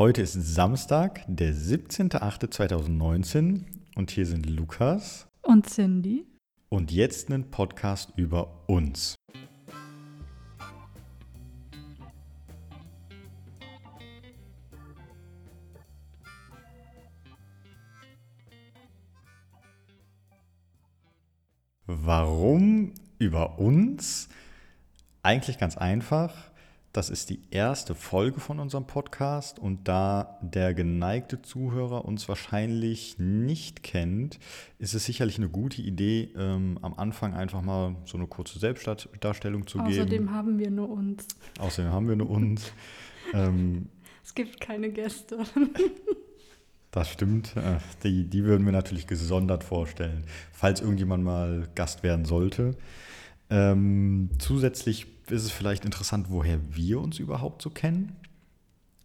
Heute ist Samstag, der 17.08.2019 und hier sind Lukas Und Cindy? und jetzt ein Podcast über uns. Warum über uns? Eigentlich ganz einfach. Das ist die erste Folge von unserem Podcast und da der geneigte Zuhörer uns wahrscheinlich nicht kennt, ist es sicherlich eine gute Idee, ähm, am Anfang einfach mal so eine kurze Selbstdarstellung zu Außerdem geben. haben wir nur uns. Außerdem haben wir nur uns. ähm, Es gibt keine Gäste. Das stimmt. Äh, Die, die würden wir natürlich gesondert vorstellen, falls irgendjemand mal Gast werden sollte. Ähm, zusätzlich ist es vielleicht interessant, woher wir uns überhaupt so kennen.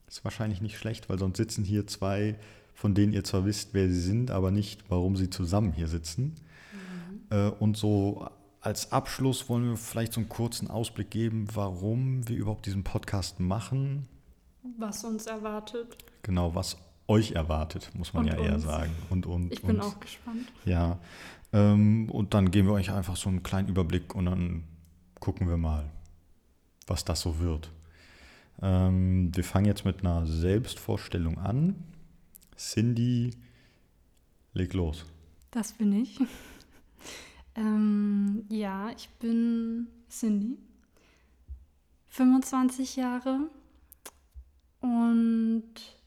Ist wahrscheinlich nicht schlecht, weil sonst sitzen hier zwei, von denen ihr zwar wisst, wer sie sind, aber nicht, warum sie zusammen hier sitzen. Äh, und so als Abschluss wollen wir vielleicht so einen kurzen Ausblick geben, warum wir überhaupt diesen Podcast machen. Was uns erwartet. Genau, was euch erwartet, muss man Und ja eher uns. sagen. Und, und Ich bin uns. auch gespannt. Ja. Ähm, und dann geben wir euch einfach so einen kleinen Überblick und dann gucken wir mal, was das so wird. Ähm, wir fangen jetzt mit einer Selbstvorstellung an. Cindy, leg los. Das bin ich. ähm, ja, ich bin Cindy. 25 Jahre und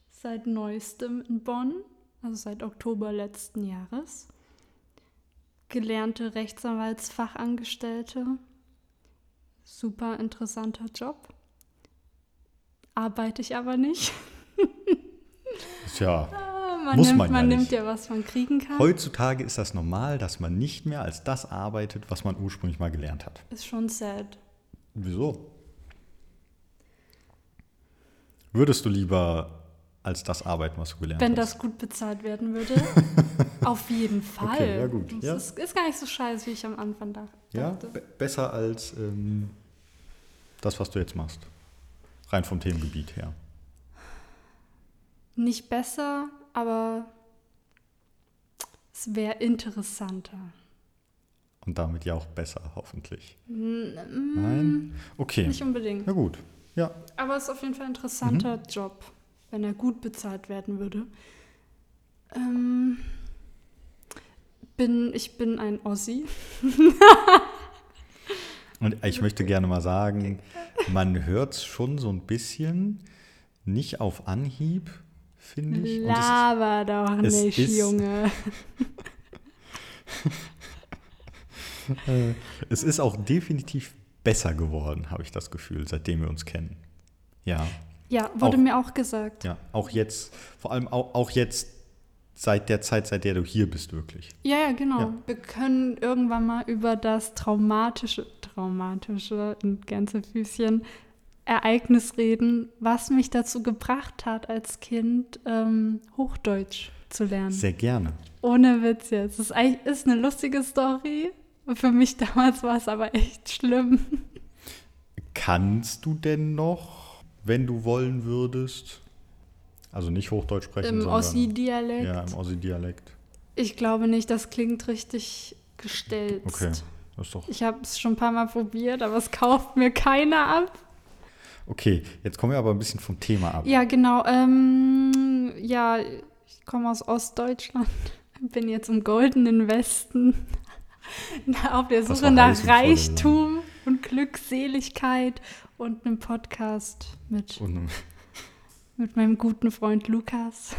seit neuestem in Bonn, also seit Oktober letzten Jahres. Gelernte Rechtsanwaltsfachangestellte. Super interessanter Job. Arbeite ich aber nicht. Tja, Man, Muss nimmt, man ja man nimmt nicht. ja, was man kriegen kann. heutzutage ist das normal, dass man nicht mehr als das arbeitet, was man ursprünglich mal gelernt hat. Ist schon sad. Wieso? Würdest du lieber als das arbeiten, was du gelernt Wenn hast? das gut bezahlt werden würde, auf jeden Fall. Okay, ja gut, Es ja. Ist, ist gar nicht so scheiße, wie ich am Anfang dach- Ja, dachte. be besser als ähm, das, was du jetzt machst. Rein vom Themengebiet her. Nicht besser, aber es wäre interessanter. Und damit ja auch besser, hoffentlich. N- Nein? Okay. Nicht unbedingt. Na gut. Ja. Aber es ist auf jeden Fall ein interessanter Mhm. Job, wenn er gut bezahlt werden würde. Ähm, bin, ich bin ein Ossi. Und ich möchte gerne mal sagen, man hört es schon so ein bisschen, nicht auf Anhieb, finde ich. Laber doch nicht, Junge. Äh, es ist auch definitiv besser geworden, habe ich das Gefühl, seitdem wir uns kennen. Ja, Ja, wurde Auch- mir auch gesagt. ja, auch jetzt, vor allem auch, auch jetzt seit der Zeit, seit der du hier bist, wirklich. Ja, ja, genau. Ja. Wir können irgendwann mal über das traumatische, traumatische in Gänsefüßchen Ereignis reden, was mich dazu gebracht hat, als Kind ähm, Hochdeutsch zu lernen. Sehr gerne. Ohne Witz jetzt. Es ist, ist eine lustige Story. Für mich damals war es aber echt schlimm. Kannst du denn noch, wenn du wollen würdest, also nicht Hochdeutsch sprechen, Im Ossi-Dialekt. ja, im Ossi-Dialekt. Ich glaube nicht, das klingt richtig gestellt. Okay, das ist doch Ich habe es schon ein paar Mal probiert, aber es kauft mir keiner ab. okay. Jetzt kommen wir aber ein bisschen vom Thema ab. Ja, genau. Ähm, ja, ich komme aus Ostdeutschland, bin jetzt im goldenen Westen auf der Suche nach Reichtum und Glückseligkeit und einem Podcast mit, Und, mit meinem guten Freund Lukas.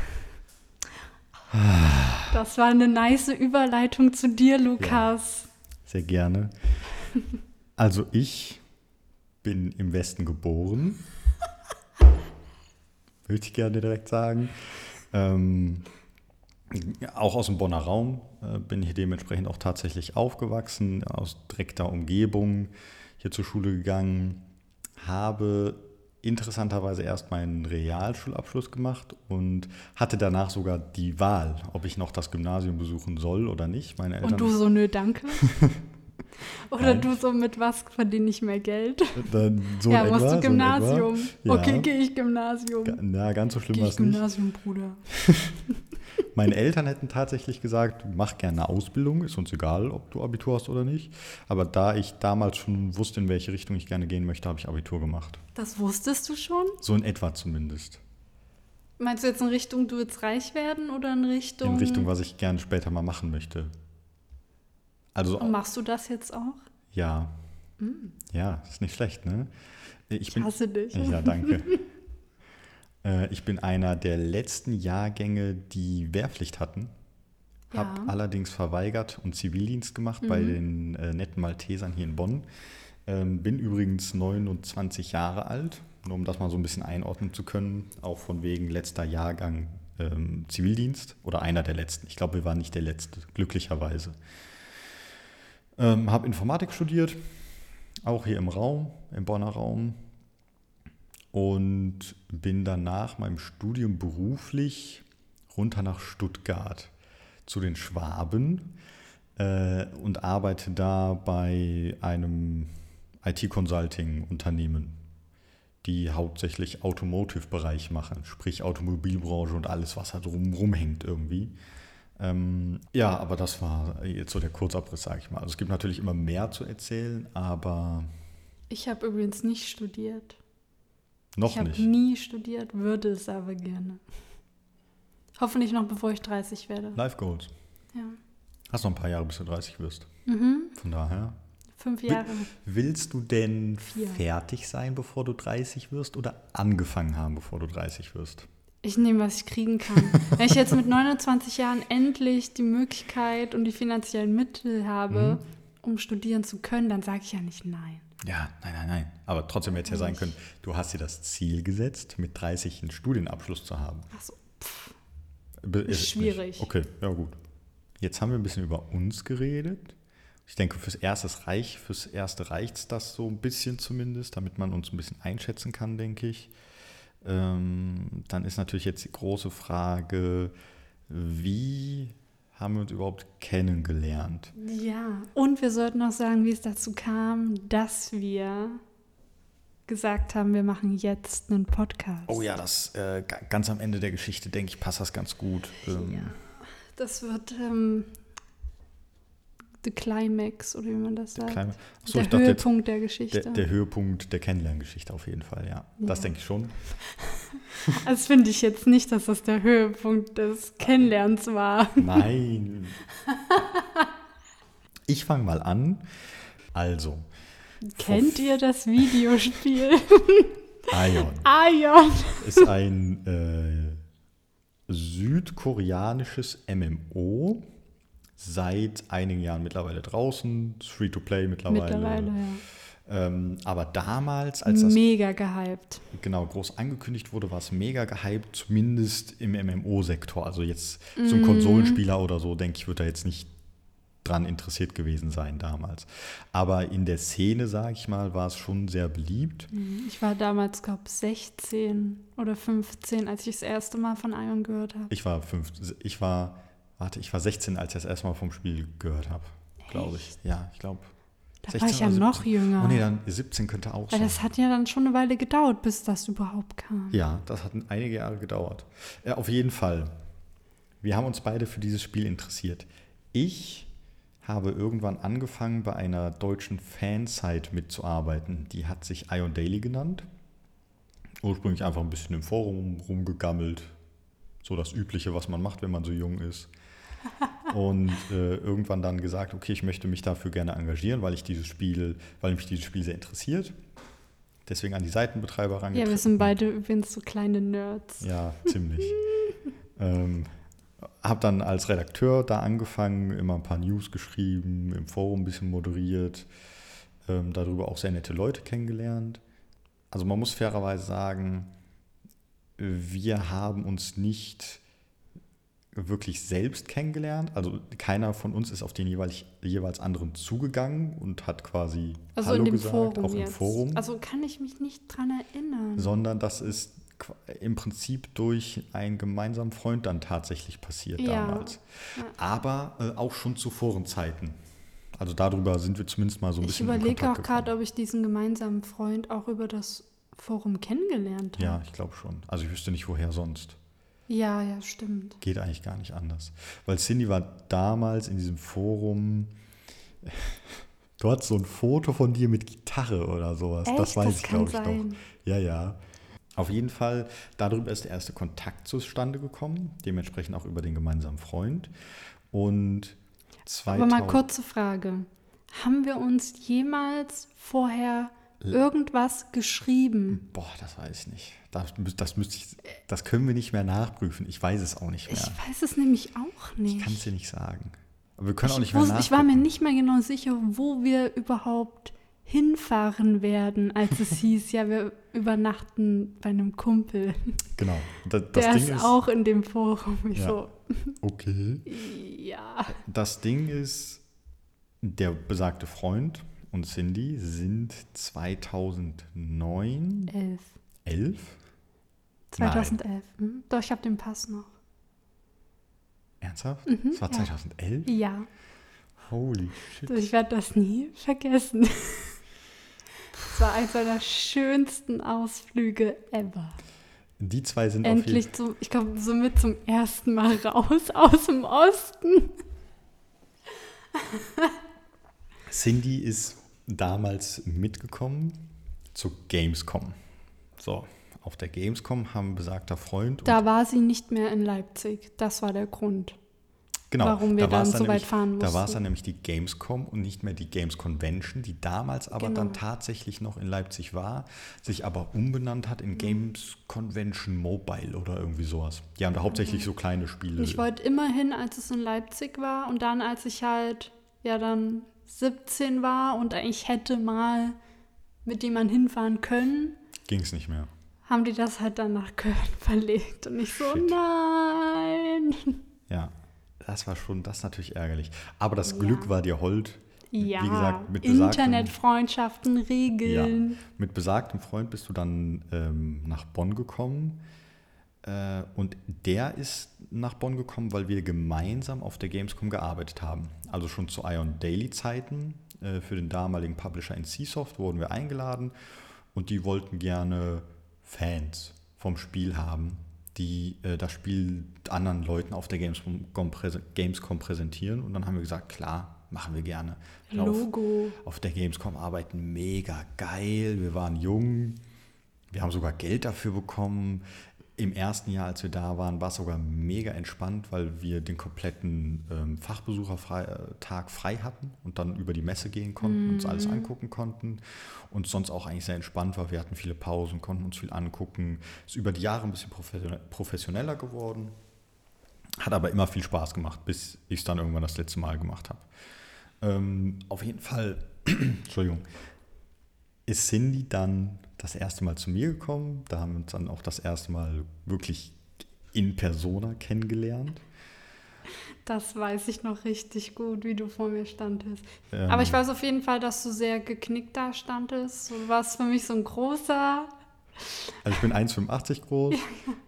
Das war eine nice Überleitung zu dir, Lukas. sehr gerne. Also ich bin im Westen geboren. Würde ich gerne direkt sagen. Ähm, ja, auch aus dem Bonner Raum äh, bin ich dementsprechend auch tatsächlich aufgewachsen, aus direkter Umgebung, hier zur Schule gegangen, habe interessanterweise erst meinen Realschulabschluss gemacht und hatte danach sogar die Wahl, ob ich noch das Gymnasium besuchen soll oder nicht. Meine Eltern Und du so, nö, danke. Oder Nein. du so mit was verdiene ich mehr Geld? Dann so ja, in musst etwa, du so etwa. Gymnasium. Ja. Okay, gehe ich Gymnasium. Na, ganz so schlimm war es nicht. Gymnasium, Bruder. Meine Eltern hätten tatsächlich gesagt, mach gerne eine Ausbildung, ist uns egal, ob du Abitur hast oder nicht. Aber da ich damals schon wusste, in welche Richtung ich gerne gehen möchte, habe ich Abitur gemacht. Das wusstest du schon? So in etwa zumindest. Meinst du jetzt in Richtung, du willst reich werden oder in Richtung. In Richtung, was ich gerne später mal machen möchte. Also, Und machst du das jetzt auch? ja. Ja, ist nicht schlecht, ne? Ich Ich hasse dich. Ja, danke. Äh, ich bin einer der letzten Jahrgänge, die Wehrpflicht hatten. Habe Ja. allerdings verweigert und Zivildienst gemacht bei den äh, netten Maltesern hier in Bonn. Ähm, bin übrigens 29 Jahre alt, nur um das mal so ein bisschen einordnen zu können. Auch von wegen letzter Jahrgang ähm, Zivildienst oder einer der letzten. Ich glaube, wir waren nicht der letzte, glücklicherweise. Ähm, habe Informatik studiert, auch hier im Raum, im Bonner Raum. Und bin dann nach meinem Studium beruflich runter nach Stuttgart zu den Schwaben äh, und arbeite da bei einem IT-Consulting-Unternehmen, die hauptsächlich Automotive-Bereich machen, sprich Automobilbranche und alles, was da drum rumhängt irgendwie. Ähm, ja, aber das war jetzt so der Kurzabriss, sage ich mal. Also es gibt natürlich immer mehr zu erzählen, aber Ich habe übrigens nicht studiert. Noch ich habe nicht. nie studiert, würde es aber gerne. Hoffentlich noch bevor ich 30 werde. Life Goals. Ja. Hast noch ein paar Jahre, bis du 30 wirst. Mhm. Von daher. Fünf Jahre. Willst du denn Vier. fertig sein, bevor du 30 wirst oder angefangen haben, bevor du 30 wirst? Ich nehme, was ich kriegen kann. Wenn ich jetzt mit 29 Jahren endlich die Möglichkeit und die finanziellen Mittel habe, Mhm. um studieren zu können, dann sage ich ja nicht nein. Ja, nein, nein, nein. Aber trotzdem hätte es ja sein können, du hast dir das Ziel gesetzt, mit 30 einen Studienabschluss zu haben. Ach so. Be- Ist schwierig. Okay, ja gut. Jetzt haben wir ein bisschen über uns geredet. Ich denke, fürs Erste reich, fürs Erste reicht es das so ein bisschen zumindest, damit man uns ein bisschen einschätzen kann, denke ich. Ähm, dann ist natürlich jetzt die große Frage, wie haben wir uns überhaupt kennengelernt? Ja, und wir sollten auch sagen, wie es dazu kam, dass wir gesagt haben, wir machen jetzt einen Podcast. Oh ja, das äh, ga- ganz am Ende der Geschichte, denke ich, passt das ganz gut. Ähm, Ja. Das wird ähm, the climax, oder wie man das sagt. Achso, der jetzt, Höhepunkt der Geschichte. der, der Höhepunkt der Kennenlerngeschichte auf jeden Fall, ja. Das Ja. denke ich schon. Das finde ich jetzt nicht, dass das der Höhepunkt des Kennenlernens war. Nein. Ich fange mal an. Also, Kennt ihr das Videospiel? Ion Ion. ist ein äh, südkoreanisches MMO. Seit einigen Jahren mittlerweile draußen. Ist Free-to-play mittlerweile. Mittlerweile, ja. Ähm, aber damals, als das Mega gehypt. genau groß angekündigt wurde, war es mega gehypt, zumindest im MMO-Sektor. Also jetzt ein Mhm. Konsolenspieler oder so, denke ich, wird da jetzt nicht dran interessiert gewesen sein damals. Aber in der Szene, sage ich mal, war es schon sehr beliebt. Ich war damals, glaube ich, 16 oder 15, als ich das erste Mal von Ion gehört habe. Ich war fünf, ich war, warte, ich war 16, als ich das erste Mal vom Spiel gehört habe, glaube ich. Ja, ich glaube. Da war ich ja noch jünger. Oh nee, dann 17 könnte auch Weil sein. das hat ja dann schon eine Weile gedauert, bis das überhaupt kam. Ja, das hat einige Jahre gedauert. Ja, auf jeden Fall. Wir haben uns beide für dieses Spiel interessiert. Ich habe irgendwann angefangen, bei einer deutschen Fansite mitzuarbeiten. Die hat sich Ion Daily genannt. Ursprünglich einfach ein bisschen im Forum rumgegammelt. So das Übliche, was man macht, wenn man so jung ist. Und äh, irgendwann dann gesagt, okay, ich möchte mich dafür gerne engagieren, weil ich dieses Spiel, weil mich dieses Spiel sehr interessiert. Deswegen an die Seitenbetreiber Ja, rangetreten. wir sind beide übrigens so kleine Nerds. Ja, ziemlich. ähm, habe dann als Redakteur da angefangen, immer ein paar News geschrieben, im Forum ein bisschen moderiert, ähm, darüber auch sehr nette Leute kennengelernt. Also man muss fairerweise sagen, wir haben uns nicht wirklich selbst kennengelernt. Also keiner von uns ist auf den jeweils, jeweils anderen zugegangen und hat quasi Also Hallo gesagt, Forum auch im jetzt. Forum Also kann ich mich nicht dran erinnern. sondern das ist im Prinzip durch einen gemeinsamen Freund dann tatsächlich passiert Ja. damals. Ja. Aber äh, auch schon zu Forenzeiten. Also darüber sind wir zumindest mal so ein Ich bisschen in überlege auch gerade, ob ich diesen gemeinsamen Freund auch über das Forum kennengelernt habe. Ja, ich glaube schon. Also ich wüsste nicht, woher sonst. Ja, ja, stimmt. Geht eigentlich gar nicht anders. Weil Cindy war damals in diesem Forum. Du hattest so ein Foto von dir mit Gitarre oder sowas. das Echt? weiß Das ich, glaube ich sein. doch. Ja, ja. Auf jeden Fall, darüber ist der erste Kontakt zustande gekommen. Dementsprechend auch über den gemeinsamen Freund. Und 2000, Aber mal kurze Frage. Haben wir uns jemals vorher irgendwas geschrieben? Boah, das weiß ich nicht. Das, das müsste ich, das können wir nicht mehr nachprüfen. Ich weiß es auch nicht mehr. Ich weiß es nämlich auch nicht. Ich kann es dir nicht sagen. Aber wir können auch nicht ich, mehr wusste, ich war mir nicht mehr genau sicher, wo wir überhaupt hinfahren werden, als es hieß, ja, wir übernachten bei einem Kumpel. Genau. Da- Das Der Ding ist ist, auch in dem Forum. Ich Ja. so, okay. ja. Das Ding ist, der besagte Freund und Cindy sind 2009, Elf. 11? 2011. Hm? Doch, ich habe den Pass noch. Ernsthaft? Mhm, das war ja. 2011? Ja, Holy shit. ich werde das nie vergessen. Es war eins meiner schönsten Ausflüge ever. Die zwei sind Endlich, zum, ich glaube, somit zum ersten Mal raus aus dem Osten. Cindy ist damals mitgekommen zur Gamescom. So, auf der Gamescom haben besagter Freund Da war sie nicht mehr in Leipzig. Das war der Grund. Genau, warum wir da war's dann so weit nämlich, fahren Da war es mussten. dann nämlich die Gamescom und nicht mehr die Games Convention, die damals aber dann Genau. tatsächlich noch in Leipzig war, sich aber umbenannt hat in Mhm. Games Convention Mobile oder irgendwie sowas. Die haben da hauptsächlich so kleine Spiele. Ich wollte immer hin, als es in Leipzig war. Und dann, als ich halt ja dann 17 war und eigentlich hätte mal mit jemandem hinfahren können, Ging es nicht mehr. haben die das halt dann nach Köln verlegt. Und ich so, Shit. nein. Ja, das war schon, das ist natürlich ärgerlich. Aber das Ja. Glück war dir hold. Ja, Wie gesagt, mit besagtem- Internetfreundschaften regeln. Mit besagtem Freund bist du dann ähm, nach Bonn gekommen. Äh, und der ist nach Bonn gekommen, weil wir gemeinsam auf der Gamescom gearbeitet haben. Also schon zu Ion Daily Zeiten. Äh, für den damaligen Publisher in Csoft wurden wir eingeladen und die wollten gerne Fans vom Spiel haben, die äh, das Spiel anderen Leuten auf der Gamescom, präse- Gamescom präsentieren. Und dann haben wir gesagt, klar, machen wir gerne. Auf- Logo. auf der Gamescom arbeiten mega geil. Wir waren jung. Wir haben sogar Geld dafür bekommen. Im ersten Jahr, als wir da waren, war es sogar mega entspannt, weil wir den kompletten ähm, Fachbesuchertag frei hatten und dann über die Messe gehen konnten, uns alles angucken konnten und sonst auch eigentlich sehr entspannt war. Wir hatten viele Pausen, konnten uns viel angucken. Ist über die Jahre ein bisschen profession- professioneller geworden. Hat aber immer viel Spaß gemacht, bis ich es dann irgendwann das letzte Mal gemacht habe. Ähm, auf jeden Fall, Entschuldigung, ist Cindy dann das erste Mal zu mir gekommen. Da haben wir uns dann auch das erste Mal wirklich in Persona kennengelernt. Das weiß ich noch richtig gut, wie du vor mir standest. Ähm, Aber ich weiß auf jeden Fall, dass du sehr geknickt da standest. Du warst für mich so ein großer Also ich bin 1,85 groß.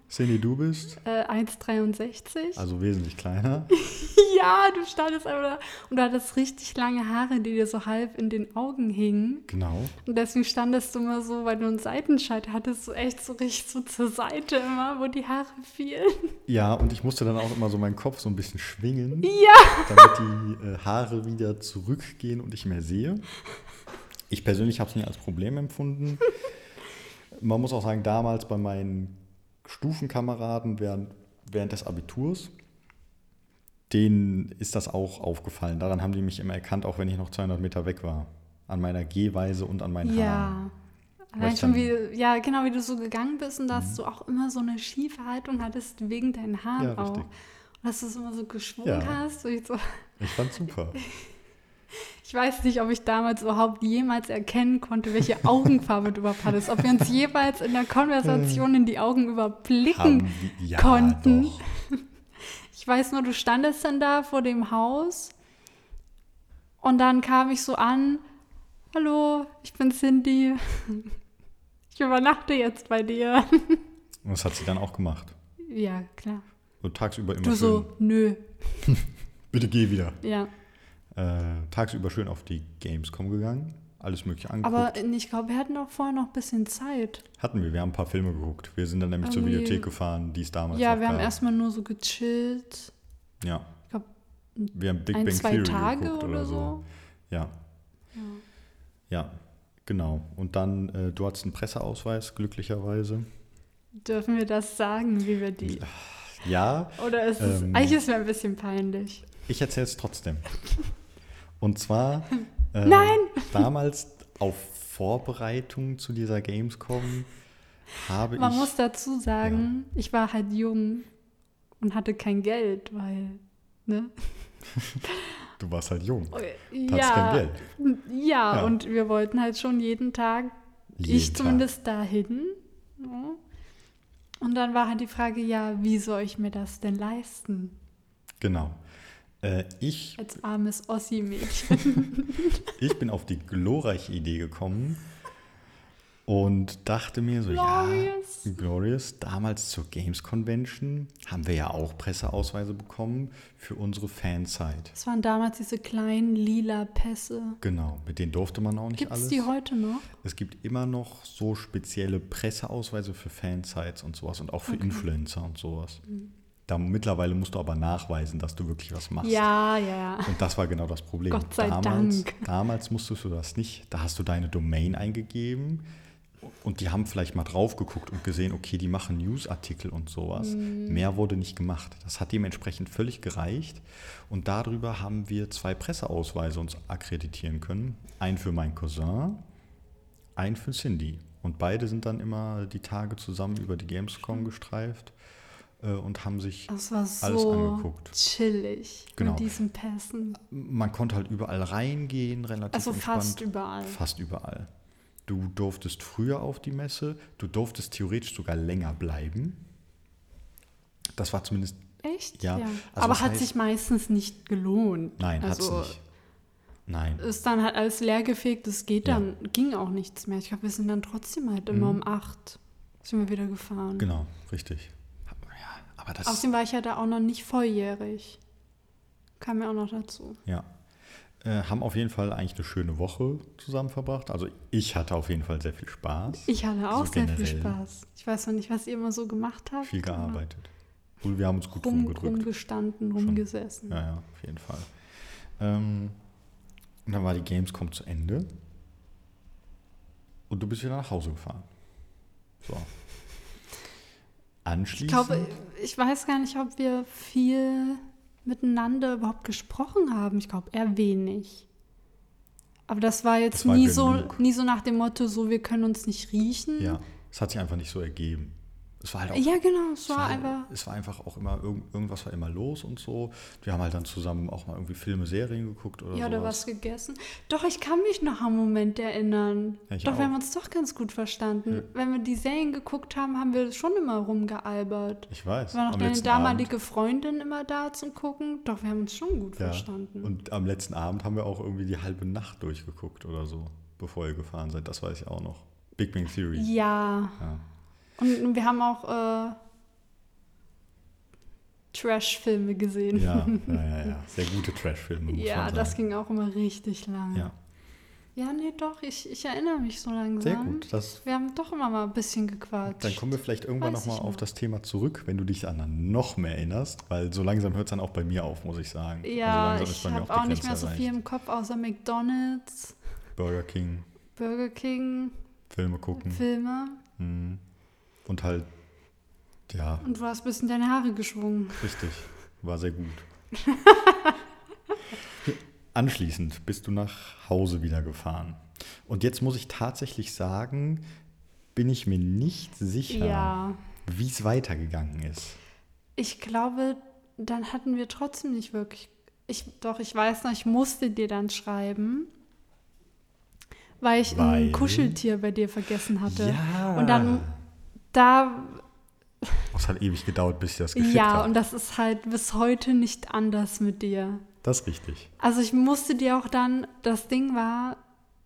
Cindy, du bist äh, 1,63. also wesentlich kleiner. ja, du standest einfach da und du hattest richtig lange Haare, die dir so halb in den Augen hingen. Genau. Und deswegen standest du immer so, weil du einen Seitenscheit hattest, so echt so richtig so zur Seite immer, wo die Haare fielen. Ja, und ich musste dann auch immer so meinen Kopf so ein bisschen schwingen, Ja. damit die äh, Haare wieder zurückgehen und ich mehr sehe. Ich persönlich habe es nicht als Problem empfunden. Man muss auch sagen, damals bei meinen Stufenkameraden während, während des Abiturs, denen ist das auch aufgefallen. Daran haben die mich immer erkannt, auch wenn ich noch 200 Meter weg war. An meiner Gehweise und an meinen Haaren. Ja. Allein ich schon wie, ja, genau wie du so gegangen bist und dass du auch immer so eine schiefe Haltung hattest wegen deinen Haaren Ja, auch. Und dass du es immer so geschwungen Ja. hast. Ich, so, Ich fand super. ich weiß nicht, ob ich damals überhaupt jemals erkennen konnte, welche Augenfarbe du überhaupt hattest. Ob wir uns jeweils in der Konversation in die Augen überblicken Haben ja, konnten. Doch. Ich weiß nur, du standest dann da vor dem Haus und dann kam ich so an, hallo, ich bin Cindy, ich übernachte jetzt bei dir. Und das hat sie dann auch gemacht. Ja, klar. So tagsüber immer Du schön. so, nö, Bitte geh wieder. ja. Äh, tagsüber schön auf die Gamescom gegangen, alles mögliche angeguckt. Aber ich glaube, wir hatten auch vorher noch ein bisschen Zeit. Hatten wir, wir haben ein paar Filme geguckt. Wir sind dann nämlich zur Irgendwie- Videothek gefahren, die es damals Ja, wir haben gab. erstmal nur so gechillt. Ja, Ich glaube, wir haben Big ein, Bang zwei Theory Tage geguckt oder so. Ja, ja, genau. Und dann, äh, du hattest einen Presseausweis, glücklicherweise. Dürfen wir das sagen, wie wir die. Ja, Oder ist es. Ähm. Eigentlich ist es mir ein bisschen peinlich. ich erzähle es trotzdem. Und zwar äh, Nein! damals auf Vorbereitung zu dieser Gamescom habe Man ich. muss dazu sagen, ich war halt jung und hatte kein Geld, weil. Ne? du warst halt jung. Ja, Hattest kein Geld. Ja, Ja. und wir wollten halt schon jeden Tag, Jeden ich Tag. zumindest dahin. Ja. Und dann war halt die Frage, ja, wie soll ich mir das denn leisten? Genau. Äh, ich, Als armes Ossi-Mädchen. ich bin auf die glorreiche Idee gekommen und dachte mir so, Glorious. ja, Glorious, damals zur Games Convention haben wir ja auch Presseausweise bekommen für unsere Fanzeit. Das waren damals diese kleinen lila Pässe. Genau, mit denen durfte man auch nicht Gibt es alles. die heute noch? Es gibt immer noch so spezielle Presseausweise für Fansites und sowas und auch für Influencer und sowas. Mhm. Da mittlerweile musst du aber nachweisen, dass du wirklich was machst. Ja, ja. Und das war genau das Problem. Gott sei damals, Dank. Damals musstest du das nicht. Da hast du deine Domain eingegeben und die haben vielleicht mal drauf geguckt und gesehen, okay, die machen Newsartikel und sowas. Mhm. Mehr wurde nicht gemacht. Das hat dementsprechend völlig gereicht. Und darüber haben wir zwei Presseausweise uns akkreditieren können. Einen für meinen Cousin, einen für Cindy. Und beide sind dann immer die Tage zusammen über die Gamescom gestreift äh, und haben sich Das war Alles so angeguckt. chillig Genau. mit diesen Pässen. man konnte halt überall reingehen, relativ Also entspannt. fast überall. Fast überall. Du durftest früher auf die Messe, du durftest theoretisch sogar länger bleiben. Das war zumindest, Echt? Ja, also Aber hat heißt- sich meistens nicht gelohnt. nein, also, nicht. Nein. Ist dann halt alles leergefegt, es geht Ja. dann, ging auch nichts mehr. Ich glaube, wir sind dann trotzdem halt immer um acht sind wir wieder gefahren. Genau, richtig. Ja, aber das, Außerdem war ich ja da auch noch nicht volljährig. Kam mir auch noch dazu. ja. Äh, haben auf jeden Fall eigentlich eine schöne Woche zusammen verbracht. Also ich hatte auf jeden Fall sehr viel Spaß. Ich hatte auch So sehr viel generell. Spaß. Ich weiß noch nicht, was ihr immer so gemacht habt. Viel gearbeitet. Und wir haben uns gut Rum, rumgedrückt. rumgestanden, rumgesessen. Ja, ja, auf jeden Fall. Ähm, und dann war die Gamescom zu Ende. Und du bist wieder nach Hause gefahren. So. Ich Anschließend. glaube, ich weiß gar nicht, ob wir viel miteinander überhaupt gesprochen haben. Ich glaube, eher wenig. Aber das war jetzt Das war nie, so, nie so nach dem Motto, so wir können uns nicht riechen. ja, es hat sich einfach nicht so ergeben. Es war halt auch. Ja, genau, es war war, einfach. es war einfach auch immer, irgend, irgendwas war immer los und so. Wir haben halt dann zusammen auch mal irgendwie Filme, Serien geguckt oder Ja, oder sowas. was gegessen. Doch, ich kann mich noch an einen Moment erinnern. Ja, doch, auch. wir haben uns doch ganz gut verstanden. Wenn wir die Serien geguckt haben, haben wir schon immer rumgealbert. Ich weiß. War noch deine damalige Freundin immer da zum Gucken? Doch, wir haben uns schon gut Ja. verstanden. Und am letzten Abend haben wir auch irgendwie die halbe Nacht durchgeguckt oder so, bevor ihr gefahren seid. Das weiß ich auch noch. Big Bang Theory. ja. Und wir haben auch äh, Trash-Filme gesehen. Ja, ja, ja, ja. Sehr gute Trash-Filme. muss Ja, das ging auch immer richtig lange. Ja, Ja, nee, doch, ich, ich erinnere mich so langsam. sehr gut. Das, Wir haben doch immer mal ein bisschen gequatscht. dann kommen wir vielleicht irgendwann nochmal auf das Thema zurück, wenn du dich an noch mehr erinnerst, weil so langsam hört es dann auch bei mir auf, muss ich sagen. Ja, also ich habe die auch nicht mehr so viel im Kopf, außer McDonalds, Burger King, Burger King, Filme gucken. Filme. Mhm. Und halt, ja, Und du hast ein bisschen deine Haare geschwungen. richtig. War sehr gut. Anschließend bist du nach Hause wieder gefahren. Und jetzt muss ich tatsächlich sagen, bin ich mir nicht sicher, Ja. wie es weitergegangen ist. Ich glaube, dann hatten wir trotzdem nicht wirklich. Ich, doch, ich weiß noch, ich musste dir dann schreiben, weil ich Weil? ein Kuscheltier bei dir vergessen hatte. Ja. Und dann, da, Es hat ewig gedauert, bis ich das geschickt ja, habe. und das ist halt bis heute nicht anders mit dir. Das ist richtig. Also ich musste dir auch dann, das Ding war,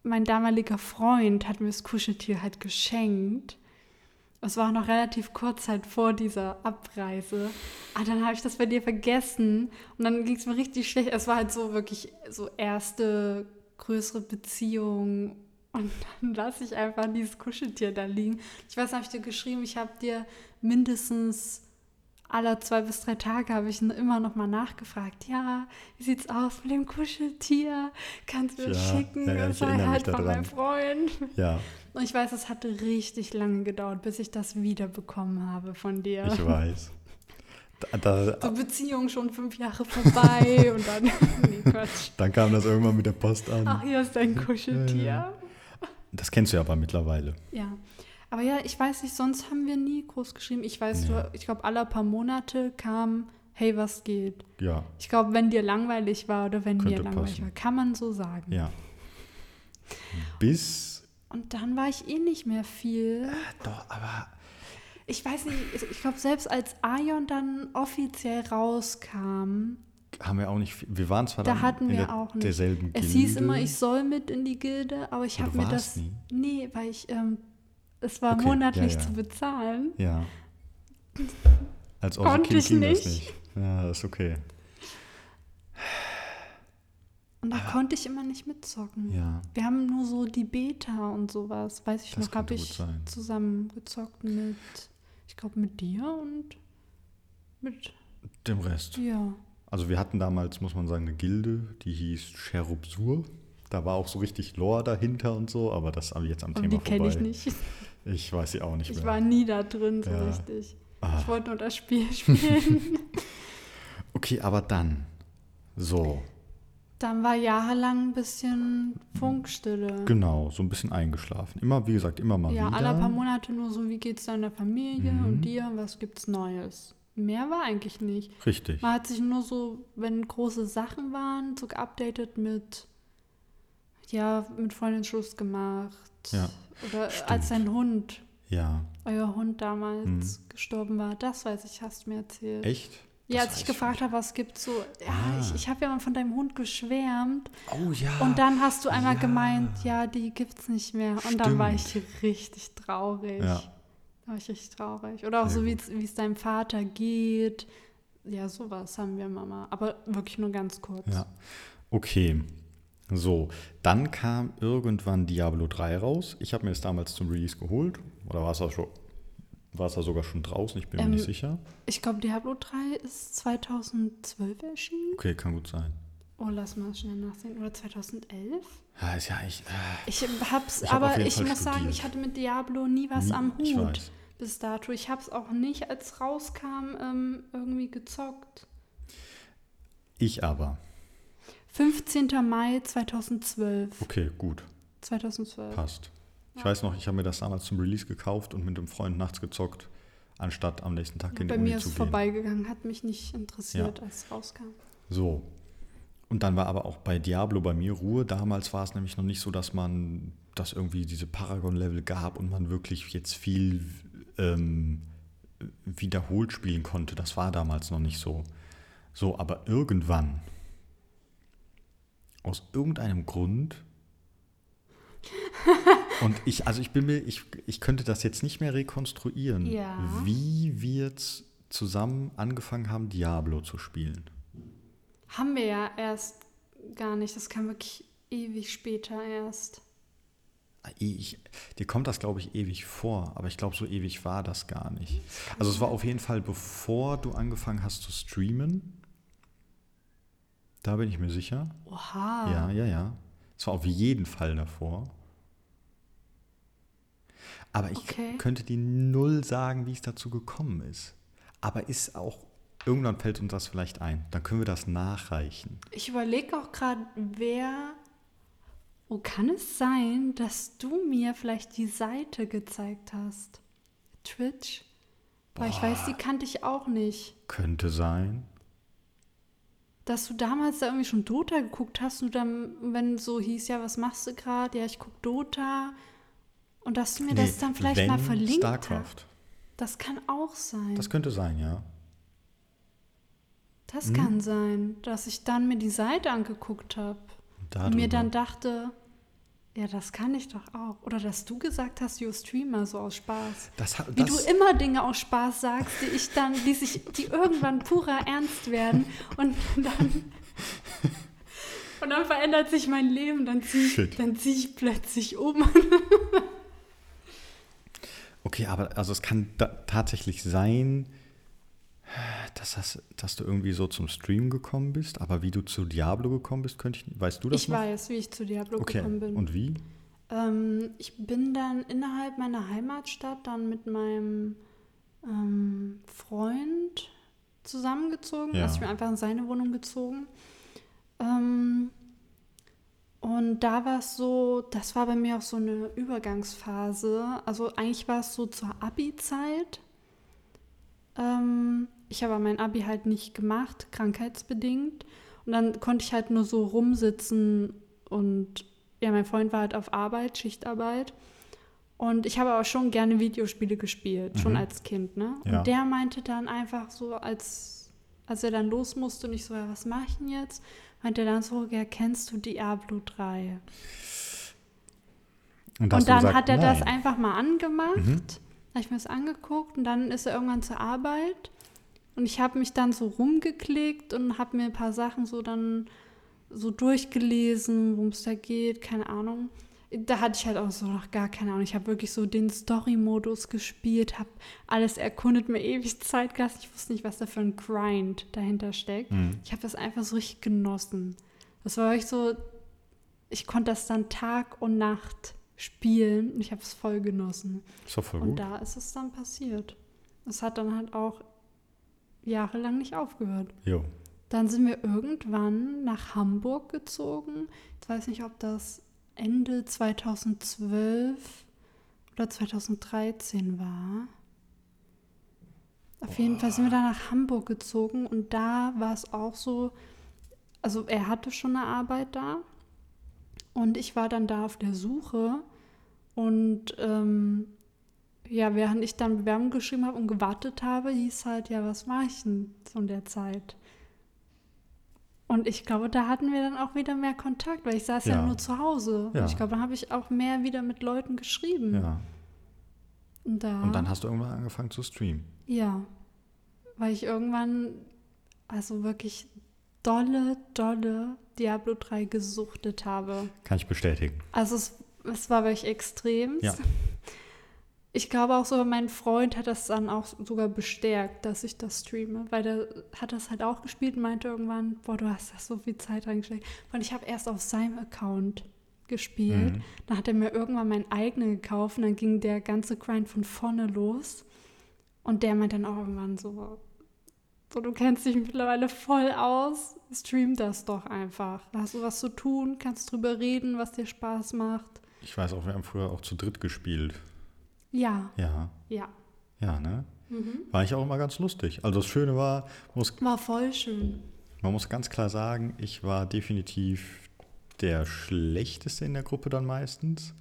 mein damaliger Freund hat mir das Kuscheltier halt geschenkt. Es war auch noch relativ kurz halt vor dieser Abreise. Ah, dann habe ich das bei dir vergessen. Und dann ging es mir richtig schlecht. Es war halt so wirklich so erste größere Beziehung. Und dann lasse ich einfach dieses Kuscheltier da liegen. Ich weiß, habe ich dir geschrieben, ich habe dir mindestens alle zwei bis drei Tage habe ich immer noch mal nachgefragt. Ja, wie sieht's aus mit dem Kuscheltier? Kannst du das Ja, schicken? ja, das ich war erinnere mich halt von meinem Freund. Ja, Und ich weiß, es hatte richtig lange gedauert, bis ich das wiederbekommen habe von dir. ich weiß. Da, da, So Beziehung schon fünf Jahre vorbei und dann. nee, Quatsch. dann kam das irgendwann mit der Post an. Ach, hier ist dein Kuscheltier. Ja, Das kennst du ja aber mittlerweile. Ja. Aber ja, ich weiß nicht, sonst haben wir nie groß geschrieben. Ich weiß, du, ich glaube, alle paar Monate kam, hey, was geht? Ja, Ich glaube, wenn dir langweilig war oder wenn mir Könnte langweilig passen. war, kann man so sagen. ja. Bis. Und dann war ich eh nicht mehr viel. Doch, aber. Ich weiß nicht, ich glaube, selbst als Aion dann offiziell rauskam, Haben wir auch nicht viel. Wir waren zwar Da hatten wir der, auch nicht. derselben es Gilde. hieß immer, ich soll mit in die Gilde, aber ich Aber habe mir das. nie? Nee, weil ich, ähm, es war Okay, ja, monatlich ja. zu bezahlen. Ja. Als Konnte ich nicht. nicht. Ja, ist okay. Und da konnte ich immer nicht mitzocken. Ja. Wir haben nur so die Beta und sowas, weiß ich Das noch, habe ich zusammen gezockt mit, ich glaube, mit dir und mit, Dem Rest. ja. Also wir hatten damals, muss man sagen, eine Gilde, die hieß Cherub Sur. Da war auch so richtig Lore dahinter und so, aber das jetzt am Und Thema die kenne vorbei. ich nicht. Ich weiß sie auch nicht Ich mehr. war nie da drin so Ja. richtig. Ah. Ich wollte nur das Spiel spielen. Okay, aber dann. So, Dann war jahrelang ein bisschen Funkstille. genau, so ein bisschen eingeschlafen. Immer, wie gesagt, immer mal Ja, wieder. alle paar Monate nur so, wie geht's deiner Familie Mhm. und dir, was gibt's Neues? Mehr war eigentlich nicht. Richtig. Man hat sich nur so, wenn große Sachen waren, so geupdatet mit, ja, mit Freundin Schluss gemacht. Ja, Oder stimmt. als dein Hund, Ja, euer Hund damals gestorben war. Das weiß ich, hast du mir erzählt. echt? Ja, Das als ich gefragt habe, was gibt's so, ja, Ah. ich, ich habe ja mal von deinem Hund geschwärmt. Oh ja. Und dann hast du einmal ja. gemeint, ja, die gibt's nicht mehr. Und dann war ich Stimmt. richtig traurig. Ja. Richtig traurig. Oder auch Sehr so, wie es- wie es deinem Vater geht. Ja, sowas haben wir Mama. Aber wirklich nur ganz kurz. Ja. Okay. So, dann kam irgendwann Diablo 3 raus. Ich habe mir das damals zum Release geholt. Oder war es da schon? War es da sogar schon draußen? Ich bin Ähm, mir nicht sicher. Ich glaube, Diablo 3 ist 2012 erschienen. Okay, kann gut sein. Oh, lass mal schnell nachsehen. Oder 2011? Ja, ist ja eigentlich. Äh, Ich hab's, Ich hab aber ich Fall muss sagen, studiert. ich hatte mit Diablo nie was nie- am Ich Hut bis dato. Ich hab's auch nicht, als rauskam, ähm, irgendwie gezockt. Ich aber. 15. Mai 2012. Okay, gut. 2012. Passt. Ich Ja. weiß noch, ich habe mir das damals zum Release gekauft und mit einem Freund nachts gezockt, anstatt am nächsten Tag in die Bei Uni mir zu ist gehen. vorbeigegangen, hat mich nicht interessiert, als es rauskam. So. Und dann war aber auch bei Diablo bei mir Ruhe. Damals war es nämlich noch nicht so, dass man, dass irgendwie diese Paragon-Level gab und man wirklich jetzt viel ähm, wiederholt spielen konnte. Das war damals noch nicht so. So, aber irgendwann, aus irgendeinem Grund, und ich, also ich bin mir, ich, ich könnte das jetzt nicht mehr rekonstruieren, Ja. wie wir jetzt zusammen angefangen haben, Diablo zu spielen. Haben wir ja erst gar nicht. Das kam wirklich ewig später erst. Ich, dir kommt das, glaube ich, ewig vor, aber ich glaube, so ewig war das gar nicht. Also es war auf jeden Fall, bevor du angefangen hast zu streamen. Da bin ich mir sicher. Oha. Ja, ja, ja. Es war auf jeden Fall davor. Aber ich Okay. könnte dir null sagen, wie es dazu gekommen ist. Aber ist auch, irgendwann fällt uns das vielleicht ein. Dann können wir das nachreichen. Ich überlege auch gerade, wer. Oh, kann es sein, dass du mir vielleicht die Seite gezeigt hast? Twitch? Weil ich weiß, die kannte ich auch nicht. Könnte sein. Dass du damals da irgendwie schon Dota geguckt hast und dann, wenn so hieß, ja, was machst du gerade? Ja, ich guck Dota. Und dass du mir das Nee, dann vielleicht mal verlinkt StarCraft. hast. Das kann auch sein. Das könnte sein, ja. Das Hm? kann sein, dass ich dann mir die Seite angeguckt habe und mir dann dachte, Ja, das kann ich doch auch. Oder dass du gesagt hast, you Streamer, so aus Spaß. Das, Wie du immer Dinge aus Spaß sagst, die ich dann, die sich, die irgendwann purer Ernst werden und dann. Und dann verändert sich mein Leben, dann ziehe ich, zieh ich plötzlich um. Okay, aber also es kann tatsächlich sein, dass, das, dass du irgendwie so zum Stream gekommen bist, aber wie du zu Diablo gekommen bist, könnte ich, weißt du das Ich noch? weiß, wie ich zu Diablo okay. gekommen bin. Und wie? Ähm, ich bin dann innerhalb meiner Heimatstadt dann mit meinem ähm, Freund zusammengezogen. Ja. Also ich bin einfach in seine Wohnung gezogen. Ähm, und da war es so, das war bei mir auch so eine Übergangsphase. Also eigentlich war es so zur Abi-Zeit. Ähm, ich habe mein Abi halt nicht gemacht, krankheitsbedingt. Und dann konnte ich halt nur so rumsitzen und ja, mein Freund war halt auf Arbeit, Schichtarbeit. Und ich habe aber schon gerne Videospiele gespielt, schon Mhm. als Kind, ne? Ja. Und der meinte dann einfach so, als, als er dann los musste und ich so, ja, was mache ich denn jetzt? Meinte er dann so, ja, kennst du Diablo 3? Und, Und dann hat er das nein. einfach mal angemacht. Mhm. Habe ich mir das angeguckt und dann ist er irgendwann zur Arbeit. Und ich habe mich dann so rumgeklickt und habe mir ein paar Sachen so dann so durchgelesen, worum es da geht, keine Ahnung. Da hatte ich halt auch so noch gar keine Ahnung. Ich habe wirklich so den Story-Modus gespielt, habe alles erkundet, mir ewig Zeit gelassen. Ich wusste nicht, was da für ein Grind dahinter steckt. Mhm. Ich habe das einfach so richtig genossen. Das war wirklich so, ich konnte das dann Tag und Nacht spielen und ich habe es voll genossen. Ist doch voll Und gut. da ist es dann passiert. Es hat dann halt auch jahrelang nicht aufgehört. Jo. Dann sind wir irgendwann nach Hamburg gezogen. Ich weiß nicht, ob das Ende 2012 oder 2013 war. Auf jeden Fall sind wir dann nach Hamburg gezogen und da war es auch so, also er hatte schon eine Arbeit da und ich war dann da auf der Suche und ähm, ja, während ich dann Bewerbung geschrieben habe und gewartet habe, hieß halt, ja, was mache ich denn in der Zeit? Und ich glaube, da hatten wir dann auch wieder mehr Kontakt, weil ich saß ja, Ja. nur zu Hause. Ja. Und ich glaube, dann habe ich auch mehr wieder mit Leuten geschrieben. Ja. Und, da, Und dann hast du irgendwann angefangen zu streamen. Ja, weil ich irgendwann, also wirklich dolle, dolle Diablo 3 gesuchtet habe. Kann ich bestätigen. Also es, es war wirklich extrem. Ja. Ich glaube auch so, mein Freund hat das dann auch sogar bestärkt, dass ich das streame, weil der hat das halt auch gespielt und meinte irgendwann, boah, du hast da so viel Zeit reingesteckt. Und ich habe erst auf seinem Account gespielt. Mhm. Dann hat er mir irgendwann meinen eigenen gekauft und dann ging der ganze Grind von vorne los. Und der meint dann auch irgendwann so, so, du kennst dich mittlerweile voll aus, stream das doch einfach. Da hast du was zu tun, kannst drüber reden, was dir Spaß macht. Ich weiß auch, wir haben früher auch zu dritt gespielt. Ja, Ja. ja. Ja, ne? Mhm. War ich auch immer ganz lustig. Also das Schöne war, muss, War voll schön. man muss ganz klar sagen, ich war definitiv der Schlechteste in der Gruppe dann meistens.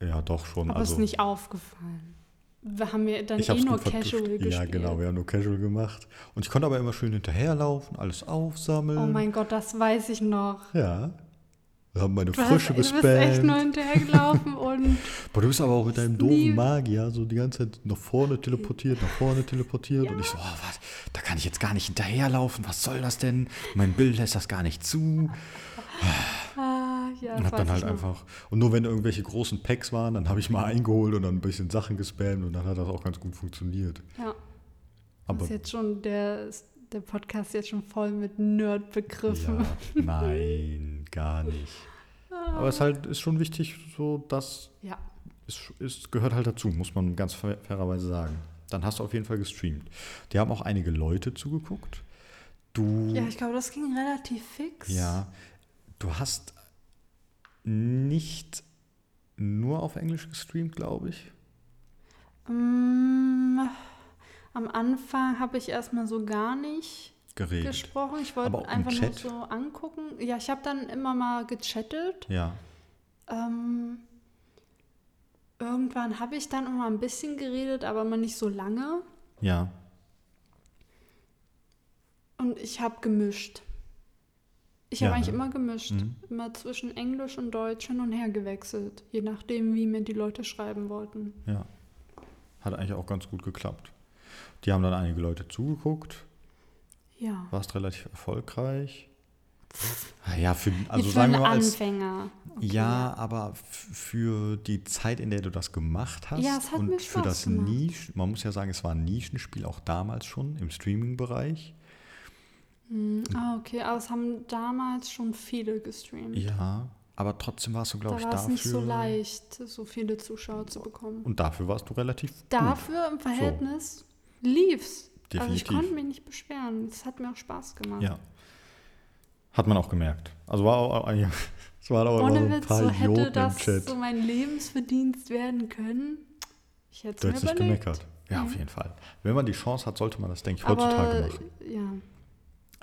Ja, doch schon. Aber also, ist nicht aufgefallen. Wir haben ja dann eh nur casual gespielt. Ja, genau, wir haben nur Casual gemacht. Und ich konnte aber immer schön hinterherlaufen, alles aufsammeln. Oh mein Gott, das weiß ich noch. Ja. Wir haben meine Du, hast, Frische du bist echt nur hinterhergelaufen und Boah, du bist aber auch mit deinem doofen Magier so die ganze Zeit nach vorne teleportiert, nach vorne teleportiert. Und ich so, oh, was, da kann ich jetzt gar nicht hinterherlaufen. Was soll das denn? Mein Bild lässt das gar nicht zu. ah, ja, Und hab dann halt einfach. Und nur wenn irgendwelche großen Packs waren, dann habe ich mal eingeholt und dann ein bisschen Sachen gespammt und dann hat das auch ganz gut funktioniert. Ja, Aber das ist jetzt schon der, der Podcast ist jetzt schon voll mit Nerd-Begriffen. ja, nein, gar nicht. Aber es ist halt ist schon wichtig, so dass Ja. es, es gehört halt dazu, muss man ganz fair- fairerweise sagen. Dann hast du auf jeden Fall gestreamt. Die haben auch einige Leute zugeguckt. Du, ja, ich glaube, das ging relativ fix. ja, du hast nicht nur auf Englisch gestreamt, glaube ich. Mm, am Anfang habe ich erstmal so gar nicht Geredet. gesprochen. Ich wollte einfach nur so angucken. Ja, ich habe dann immer mal gechattet. Ja. Ähm, irgendwann habe ich dann immer ein bisschen geredet, aber immer nicht so lange. Ja. Und ich habe gemischt. Ich Ja, habe eigentlich ne? immer gemischt. Mhm. Immer zwischen Englisch und Deutsch hin und her gewechselt. Je nachdem, wie mir die Leute schreiben wollten. Ja. Hat eigentlich auch ganz gut geklappt. Die haben dann einige Leute zugeguckt, Ja. warst relativ erfolgreich. Ah Ja, für, also für sagen wir mal, als, Anfänger. Okay, ja, aber für die Zeit, in der du das gemacht hast Ja, es hat und mir für das gemacht. Nisch, man muss ja sagen, es war ein Nischenspiel auch damals schon im Streaming-Bereich. Hm, ah, okay. Aber es haben damals schon viele gestreamt. Ja, aber trotzdem warst du, glaube da ich, war es dafür. nicht so leicht, so viele Zuschauer zu bekommen. Und dafür warst du relativ gut. Dafür im Verhältnis lief's. Also ich Definitiv. konnte mich nicht beschweren. Es hat mir auch Spaß gemacht. Ja. Hat man auch gemerkt. Also war auch, es waren auch immer so Ohne ein Witz, paar so hätte im das Chat. so mein Lebensverdienst werden können. Ich hätte Du es nicht gemeckert. Ja, auf Mhm. jeden Fall. Wenn man die Chance hat, sollte man das, denke ich, heutzutage Aber machen. ja,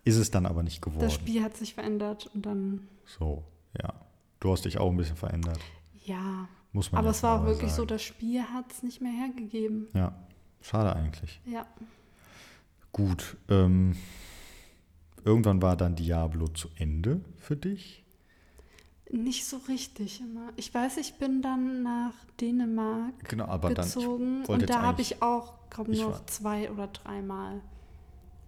Ist es dann aber nicht geworden. das Spiel hat sich verändert und dann, So, ja. Du hast dich auch ein bisschen verändert. ja. Muss man Aber ja es war auch wirklich so, sagen. das Spiel hat es nicht mehr hergegeben. Ja, schade eigentlich. Ja. Gut, ähm, irgendwann war dann Diablo zu Ende für dich. Nicht so richtig immer. Ich weiß, ich bin dann nach Dänemark Genau, aber dann. gezogen wollte und da habe ich auch, glaube ich nur war- zwei oder dreimal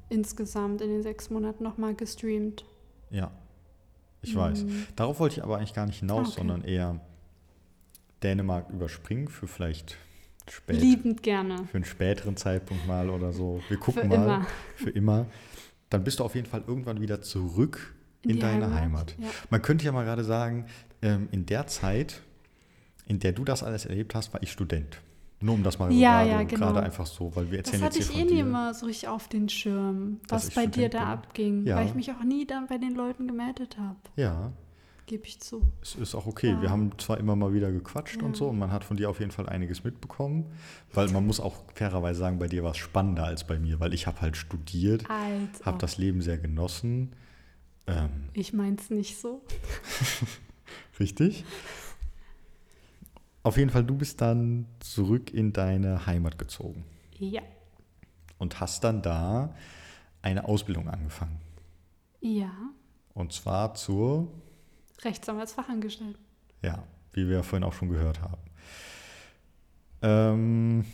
insgesamt in den sechs Monaten nochmal gestreamt. Ja, ich weiß. Mhm. Darauf wollte ich aber eigentlich gar nicht hinaus, Ah, okay. sondern eher Dänemark überspringen für vielleicht spät, Liebend gerne. für einen späteren Zeitpunkt mal oder so. Wir gucken Für mal. immer. Für immer. Dann bist du auf jeden Fall irgendwann wieder zurück in, die deine Heimat. Ja. Man könnte ja mal gerade sagen, ähm, in der Zeit, in der du das alles erlebt hast, war ich Student. Nur um das mal Ja, gerade, ja, genau. gerade einfach so, weil wir Das erzählen hatte jetzt ich hier eh nie immer so richtig auf den Schirm, was ich bei dir da bin. abging, Ja. weil ich mich auch nie dann bei den Leuten gemeldet habe, Ja, gebe ich zu. es ist auch okay. Wir Ja. haben zwar immer mal wieder gequatscht und Ja. so und man hat von dir auf jeden Fall einiges mitbekommen, weil man muss auch fairerweise sagen, bei dir war es spannender als bei mir, weil ich habe halt studiert, habe das Leben sehr genossen. Ähm, Ich mein's nicht so. Richtig. Auf jeden Fall, du bist dann zurück in deine Heimat gezogen Ja. und hast dann da eine Ausbildung angefangen. Ja. Und zwar zur, Rechtsanwaltsfachangestellt. ja, wie wir vorhin auch schon gehört haben. Ähm,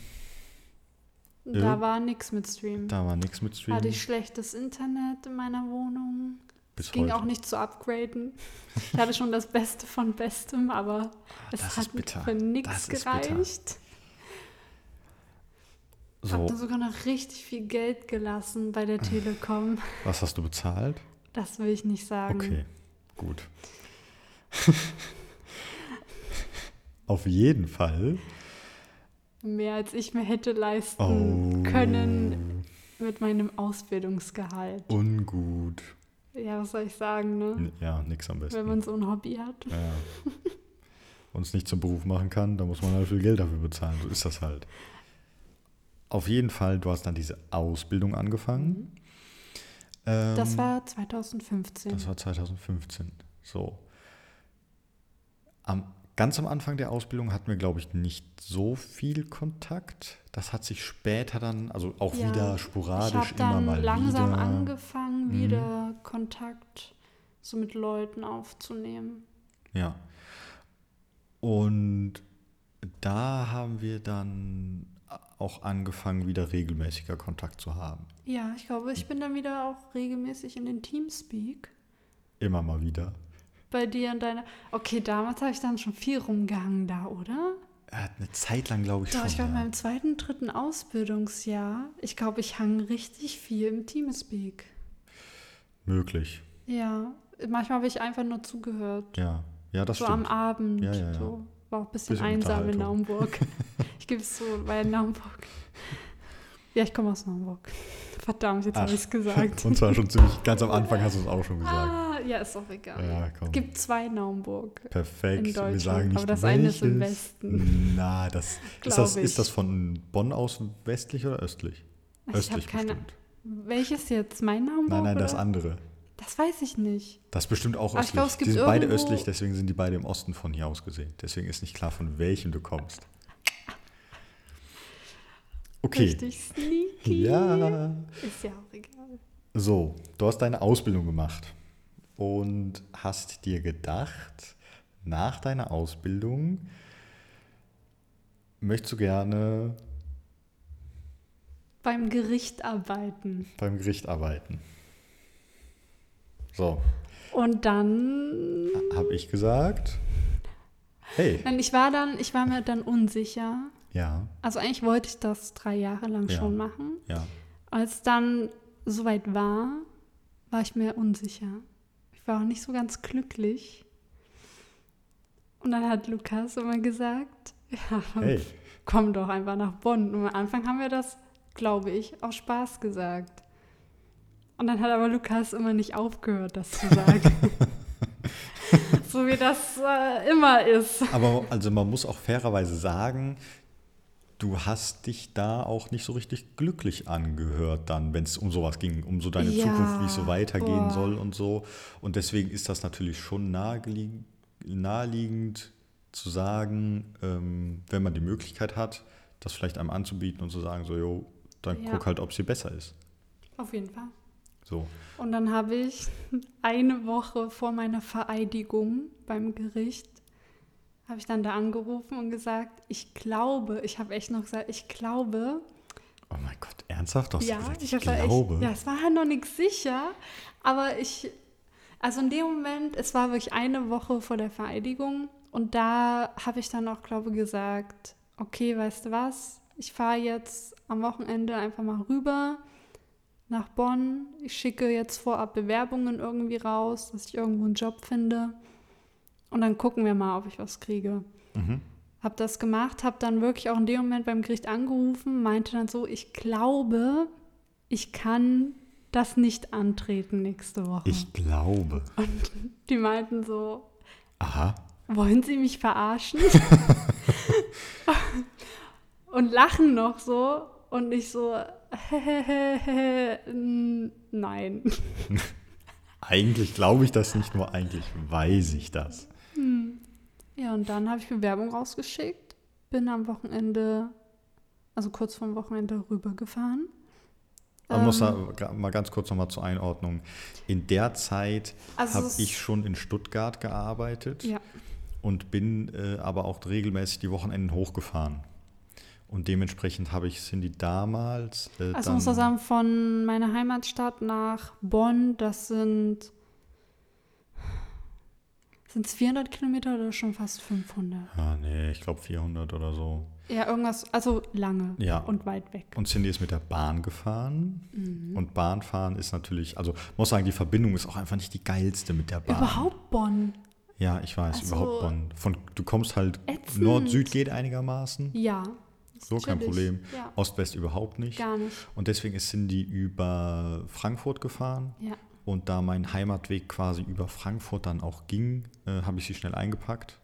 Da Äh, war nichts mit Stream. da war nichts mit Stream. Hatte ich schlechtes Internet in meiner Wohnung. bis Ging heute. auch nicht zu upgraden. Ich hatte schon das Beste von Bestem, aber es das hat für nichts gereicht. Ich So, habe da sogar noch richtig viel Geld gelassen bei der Telekom. was hast du bezahlt? Das will ich nicht sagen. Okay, gut. Auf jeden Fall. Mehr als ich mir hätte leisten Oh, können mit meinem Ausbildungsgehalt. ungut. Ja, was soll ich sagen, ne? Ja, nix am besten. Wenn man so ein Hobby hat. Ja. Und es nicht zum Beruf machen kann, dann muss man halt viel Geld dafür bezahlen. So ist das halt. Auf jeden Fall, du hast dann diese Ausbildung angefangen. Ähm, Mhm. Das war 2015. das war 2015. So. Am, ganz am Anfang der Ausbildung hatten wir, glaube ich, nicht so viel Kontakt. Das hat sich später dann, also auch Ja, wieder ich sporadisch habe dann immer mal langsam wieder. angefangen, Mhm. wieder Kontakt so mit Leuten aufzunehmen. Ja. Und da haben wir dann auch angefangen, wieder regelmäßiger Kontakt zu haben. Ja, ich glaube, ich bin dann wieder auch regelmäßig in den Teamspeak. Immer mal wieder. Bei dir und deiner. Okay, damals habe ich dann schon viel rumgehangen da, oder? Er hat eine Zeit lang, glaube ich, Doch, schon. ich glaube, in ja. meinem zweiten, dritten Ausbildungsjahr, ich glaube, ich hang richtig viel im Teamspeak. Möglich. Ja, manchmal habe ich einfach nur zugehört. Ja. Ja, das so am stimmt. Abend. Ja, ja, ja. So. War auch ein bisschen, Bisschen einsam in. Naumburg. ich gebe es so, weil in Naumburg. Ja, ich komme aus Naumburg. Verdammt, jetzt habe ich es gesagt. Und zwar schon ziemlich, ganz am Anfang hast du es auch schon gesagt. ah, ja, ist auch egal. Ja, komm. Es gibt zwei Naumburg. Perfekt. in Wir sagen nicht aber das eine ist im welches. Westen. Na, das ist das, ich. ist das von Bonn aus westlich oder östlich? Ich habe östlich keine. bestimmt. Welches jetzt? Mein Naumburg? Nein, nein, das oder? andere. Das weiß ich nicht. Das ist bestimmt auch östlich. glaub, die sind beide östlich, deswegen sind die beide im Osten von hier aus gesehen. Deswegen ist nicht klar, von welchem du kommst. Okay. Richtig sneaky. Ja. Ist ja auch egal. So, du hast deine Ausbildung gemacht. Und hast dir gedacht, nach deiner Ausbildung möchtest du gerne Beim Gericht arbeiten. beim Gericht arbeiten. So, Und dann. habe ich gesagt, hey, ich war dann, ich war mir dann unsicher. ja, Also eigentlich wollte ich das drei Jahre lang Ja. schon machen. ja, Als dann soweit war, war ich mir unsicher. Ich war auch nicht so ganz glücklich. Und dann hat Lukas immer gesagt, ja, hey, komm doch einfach nach Bonn. Und am Anfang haben wir das, glaube ich, aus Spaß gesagt. Und dann hat aber Lukas immer nicht aufgehört, das zu sagen. so wie das äh, immer ist. aber also man muss auch fairerweise sagen, du hast dich da auch nicht so richtig glücklich angehört dann, wenn es um sowas ging, um so deine Ja, Zukunft, wie es so weitergehen boah. soll und so. Und deswegen ist das natürlich schon naheliegend, naheliegend zu sagen, ähm, wenn man die Möglichkeit hat, das vielleicht einem anzubieten und zu sagen, so, jo, dann Ja. guck halt, ob sie besser ist. Auf jeden Fall. So. Und dann habe ich eine Woche vor meiner Vereidigung beim Gericht, habe ich dann da angerufen und gesagt, ich glaube, ich habe echt noch gesagt, ich glaube, Oh mein Gott, ernsthaft? Du hast ja, gesagt, ich, da glaube. Echt, ja, es war halt noch nichts sicher, aber ich, also in dem Moment, es war wirklich eine Woche vor der Vereidigung und da habe ich dann auch, glaube ich, gesagt, okay, weißt du was, ich fahre jetzt am Wochenende einfach mal rüber nach Bonn. Ich schicke jetzt vorab Bewerbungen irgendwie raus, dass ich irgendwo einen Job finde und dann gucken wir mal, ob ich was kriege. Mhm. Hab das gemacht, hab dann wirklich auch in dem Moment beim Gericht angerufen, meinte dann so, ich glaube, ich kann das nicht antreten nächste Woche. Ich glaube. Die meinten so, Aha. wollen Sie mich verarschen? und lachen noch so und ich so, nein. Eigentlich glaube ich das nicht, nur eigentlich weiß ich das. Ja, und dann habe ich Bewerbung rausgeschickt, bin am Wochenende, also kurz vorm Wochenende rübergefahren. Man muss Ähm, da gra- mal ganz kurz nochmal zur Einordnung. In der Zeit Also habe ich schon in Stuttgart gearbeitet Ja. und bin äh, aber auch regelmäßig die Wochenenden hochgefahren. Und dementsprechend habe ich Cindy damals. Äh, Also muss man sagen, von meiner Heimatstadt nach Bonn, das sind sind es 400 Kilometer oder schon fast 500? Ah, nee, ich glaube 400 oder so. Ja, irgendwas, also lange Ja. und weit weg. Und Cindy ist mit der Bahn gefahren. Mhm. Und Bahnfahren ist natürlich, also muss sagen, die Verbindung ist auch einfach nicht die geilste mit der Bahn. Überhaupt Bonn? Ja, ich weiß, Also, überhaupt Bonn. Von, du kommst halt. Nord-Süd geht einigermaßen. Ja. So, kein. Problem. Ja, Ost-West überhaupt nicht. gar nicht. Und deswegen ist Cindy über Frankfurt gefahren. Ja. Und da mein Heimatweg quasi über Frankfurt dann auch ging, äh, habe ich sie schnell eingepackt.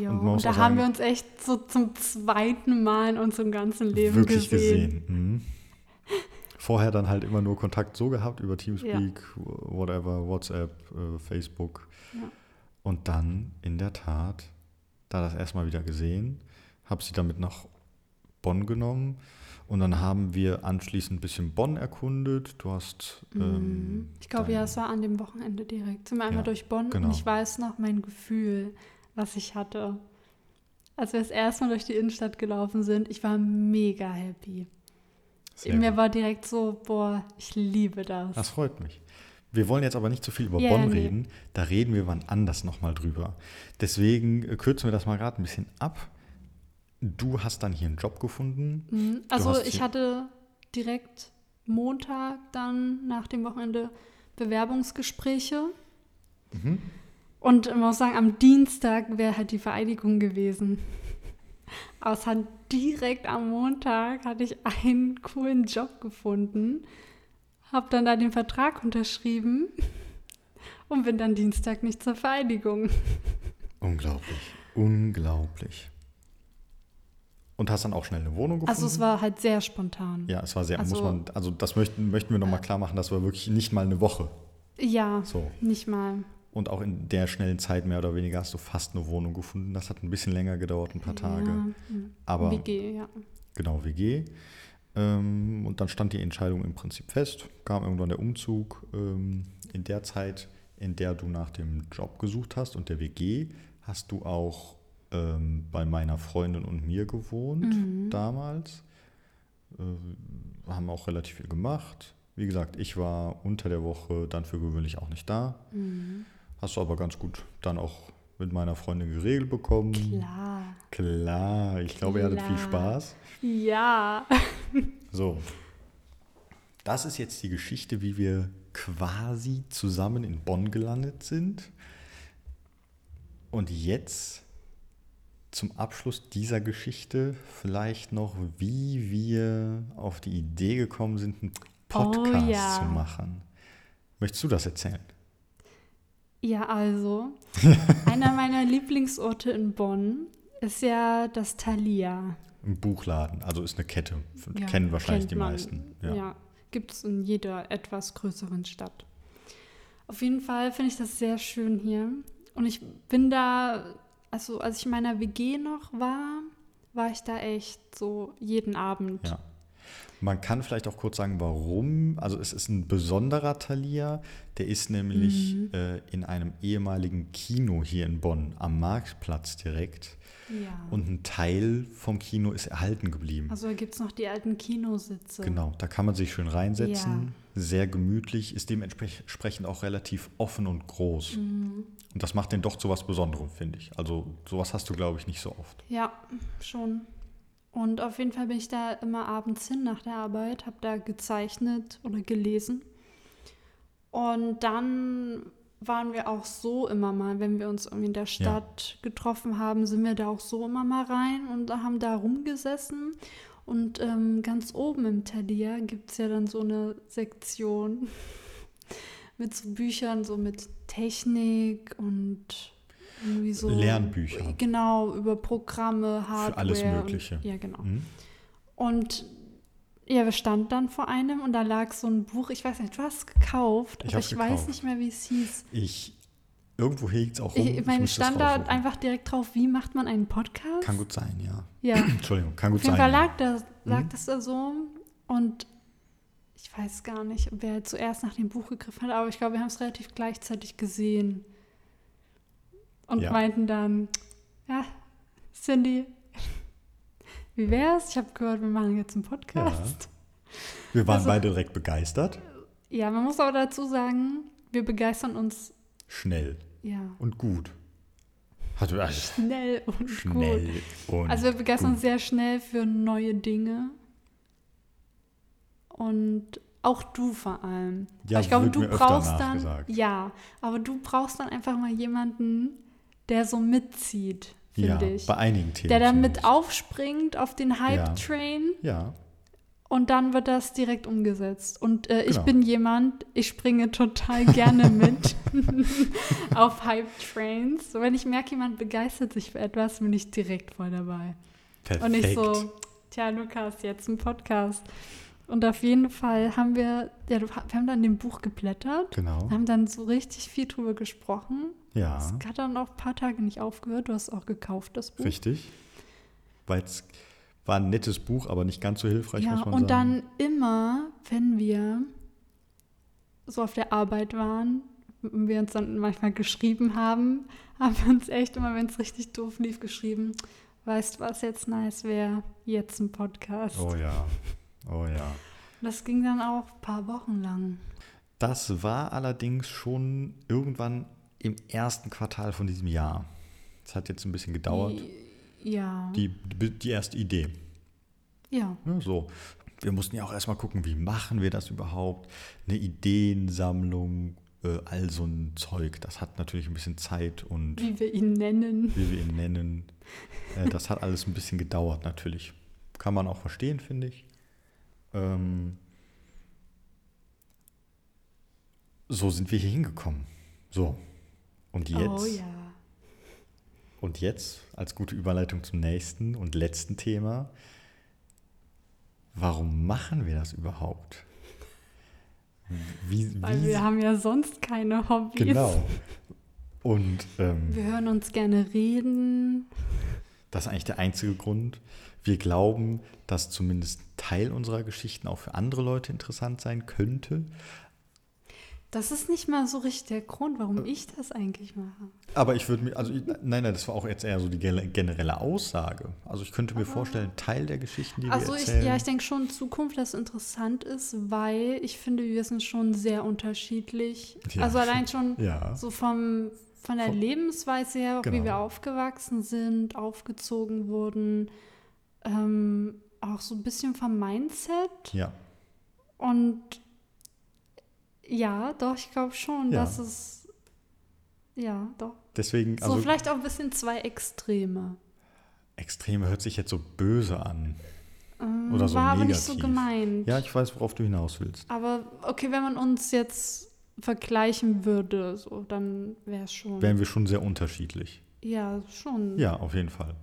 Jo, Und und da auch haben sagen- wir uns echt so zum zweiten Mal in unserem ganzen Leben Wirklich gesehen. gesehen. Mhm. Vorher dann halt immer nur Kontakt so gehabt über Teamspeak, whatever, WhatsApp, äh, Facebook. Ja. Und dann in der Tat, da das erstmal wieder gesehen, habe sie damit nach Bonn genommen. Und dann haben wir anschließend ein bisschen Bonn erkundet. Du hast. Ähm, Mhm. Ich glaube, ja, es war an dem Wochenende direkt. Sind wir einmal Ja, durch Bonn genau. und ich weiß noch mein Gefühl, was ich hatte. Als wir das erste Mal durch die Innenstadt gelaufen sind, ich war mega happy. Sehr In mir gut. war direkt so, boah, ich liebe das. Das freut mich. Wir wollen jetzt aber nicht zu viel über Ja, Bonn nee. reden. Da reden wir wann anders nochmal drüber. Deswegen kürzen wir das mal gerade ein bisschen ab. Du hast dann hier einen Job gefunden. Mhm. Also ich hatte direkt Montag dann nach dem Wochenende Bewerbungsgespräche. Mhm. Und ich muss sagen, am Dienstag wäre halt die Vereidigung gewesen. Aber es hat direkt am Montag hatte ich einen coolen Job gefunden, habe dann da den Vertrag unterschrieben und bin dann Dienstag nicht zur Vereidigung. Unglaublich. Unglaublich. Und hast dann auch schnell eine Wohnung gefunden? Also es war halt sehr spontan. Ja, es war sehr, muss Also- man, also das möchten, möchten wir nochmal klar machen, das war wirklich nicht mal eine Woche. Ja, So. nicht mal. Und auch in der schnellen Zeit mehr oder weniger hast du fast eine Wohnung gefunden. Das hat ein bisschen länger gedauert, ein paar Tage. Ja. Aber WG, ja. genau, WG. Ähm, und dann stand die Entscheidung im Prinzip fest. Kam irgendwann der Umzug. Ähm, in der Zeit in der du nach dem Job gesucht hast und der WG, hast du auch ähm, bei meiner Freundin und mir gewohnt Mhm. damals. Äh, haben auch relativ viel gemacht. Wie gesagt, ich war unter der Woche dann für gewöhnlich auch nicht da. Mhm. Hast du aber ganz gut dann auch mit meiner Freundin geregelt bekommen. Klar. Klar, ich glaube, ihr hattet viel. Spaß. Ja. So. Das ist jetzt die Geschichte, wie wir quasi zusammen in Bonn gelandet sind. Und jetzt zum Abschluss dieser Geschichte vielleicht noch, wie wir auf die Idee gekommen sind, einen Podcast Oh ja. zu machen. Möchtest du das erzählen? Ja, also, einer meiner Lieblingsorte in Bonn ist ja das Thalia. Im Buchladen, also ist eine Kette. Ja, Kennen wahrscheinlich die man. meisten. Ja, gibt es in jeder etwas größeren Stadt. Auf jeden Fall finde ich das sehr schön hier. Und ich bin da, also als ich in meiner WG noch war, war ich da echt so jeden Abend. Ja. Man kann vielleicht auch kurz sagen, warum. Also es ist ein besonderer Thalia. Der ist nämlich Mhm. äh, in einem ehemaligen Kino hier in Bonn am Marktplatz direkt. Ja. Und ein Teil vom Kino ist erhalten geblieben. also da gibt es noch die alten Kinositze. Genau, da kann man sich schön reinsetzen. Sehr gemütlich, ist dementsprechend auch relativ offen und groß. Mhm. Und das macht den doch zu was Besonderem, finde ich. Also sowas hast du, glaube ich, nicht so oft. Ja, schon. Und auf jeden Fall bin ich da immer abends hin nach der Arbeit, habe da gezeichnet oder gelesen. Und dann waren wir auch so immer mal, wenn wir uns irgendwie in der Stadt getroffen haben, sind wir da auch so immer mal rein und haben da rumgesessen. Und ähm, ganz oben im Thalia gibt es ja dann so eine Sektion mit so Büchern, so mit Technik und irgendwie so. Lernbücher. Genau, über Programme, Hardware. alles Mögliche. Und, ja, genau. Hm? Und ja, wir standen dann vor einem und da lag so ein Buch, ich weiß nicht, du hast es gekauft, Ich aber ich weiß gekauft. nicht mehr, wie es hieß. Ich, irgendwo hegt es auch rum. Ich, meine, müsste es stand da raussuchen. einfach direkt drauf, wie macht man einen Podcast? Kann gut sein, ja. Ja. Entschuldigung, kann gut Auf jeden sein. Fall ja. lag das, lag Mhm. das da so und ich weiß gar nicht, wer zuerst nach dem Buch gegriffen hat, aber ich glaube, wir haben es relativ gleichzeitig gesehen und Ja. meinten dann, ja, Cindy, wie wär's? Ich habe gehört, wir machen jetzt einen Podcast. Wir waren Also- beide direkt begeistert. Ja. man muss aber dazu sagen, wir begeistern uns Schnell ja und gut. Hat, also, schnell und gut. schnell und Also wir begeistern uns gut. sehr schnell für neue Dinge. Und auch du vor allem. Ja, Aber ich glaube, du brauchst dann. Ja, aber du brauchst dann einfach mal jemanden, der so mitzieht, Ja, finde ich. bei einigen Themen. Der dann mit aufspringt auf den Hype-Train Ja, und dann wird das direkt umgesetzt. Und äh, ich Genau. bin jemand, ich springe total gerne mit auf Hype-Trains. So, wenn ich merke, jemand begeistert sich für etwas, bin ich direkt voll dabei. perfekt. Und nicht so, tja, Lukas, jetzt ein Podcast. Und auf jeden Fall haben wir, ja, wir haben dann in dem Buch geblättert, Genau. haben dann so richtig viel drüber gesprochen. Ja, Es hat dann auch ein paar Tage nicht aufgehört. Du hast es auch gekauft, das Buch. richtig. Weil es war ein nettes Buch, aber nicht ganz so hilfreich, Ja, muss man und sagen. dann immer, wenn wir so auf der Arbeit waren, und wir uns dann manchmal geschrieben haben, haben wir uns echt immer, wenn es richtig doof lief, geschrieben, weißt du, was jetzt nice wäre? Jetzt ein Podcast. Oh ja, oh ja. Das ging dann auch ein paar Wochen lang. Das war allerdings schon irgendwann im ersten Quartal von diesem Jahr. Es hat jetzt ein bisschen gedauert. Ja. Die, die, erste Idee. ja. Ja, so. Wir mussten ja auch erstmal gucken, wie machen wir das überhaupt? Eine Ideensammlung, äh, all so ein Zeug. Das hat natürlich ein bisschen Zeit und Wie wir ihn nennen. wie wir ihn nennen. Äh, das hat alles ein bisschen gedauert natürlich. Kann man auch verstehen, finde ich. Ähm, so sind wir hier hingekommen. So. Und jetzt, Oh ja. Und jetzt als gute Überleitung zum nächsten und letzten Thema. Warum machen wir das überhaupt? Wie, Weil wie, wir haben ja sonst keine Hobbys. genau. Und ähm, Wir hören uns gerne reden. Das ist eigentlich der einzige Grund. Wir glauben, dass zumindest Teil unserer Geschichten auch für andere Leute interessant sein könnte. Das ist nicht mal so richtig der Grund, warum ich das eigentlich mache. Aber ich würde mir, also ich, nein, nein, das war auch jetzt eher so die generelle Aussage. Also ich könnte mir vorstellen, Teil der Geschichten, die Also wir ich, erzählen. ja, ich denke schon Zukunft, das interessant ist, weil ich finde, wir sind schon sehr unterschiedlich. Ja. Also allein schon ja, so vom, von der Vom- Lebensweise her, auch wie Genau. wir aufgewachsen sind, aufgezogen wurden, ähm, auch so ein bisschen vom Mindset. ja, Und ja, doch, ich glaube schon, Ja. dass es, ja, doch. deswegen, So also vielleicht auch ein bisschen zwei Extreme. Extreme hört sich jetzt so böse an. Ähm, Oder so War aber nicht so negativ. gemeint. Ja, ich weiß, worauf du hinaus willst. Aber okay, wenn man uns jetzt vergleichen würde, so, dann wäre es schon. Wären wir schon sehr unterschiedlich. ja, schon. Ja, auf jeden Fall.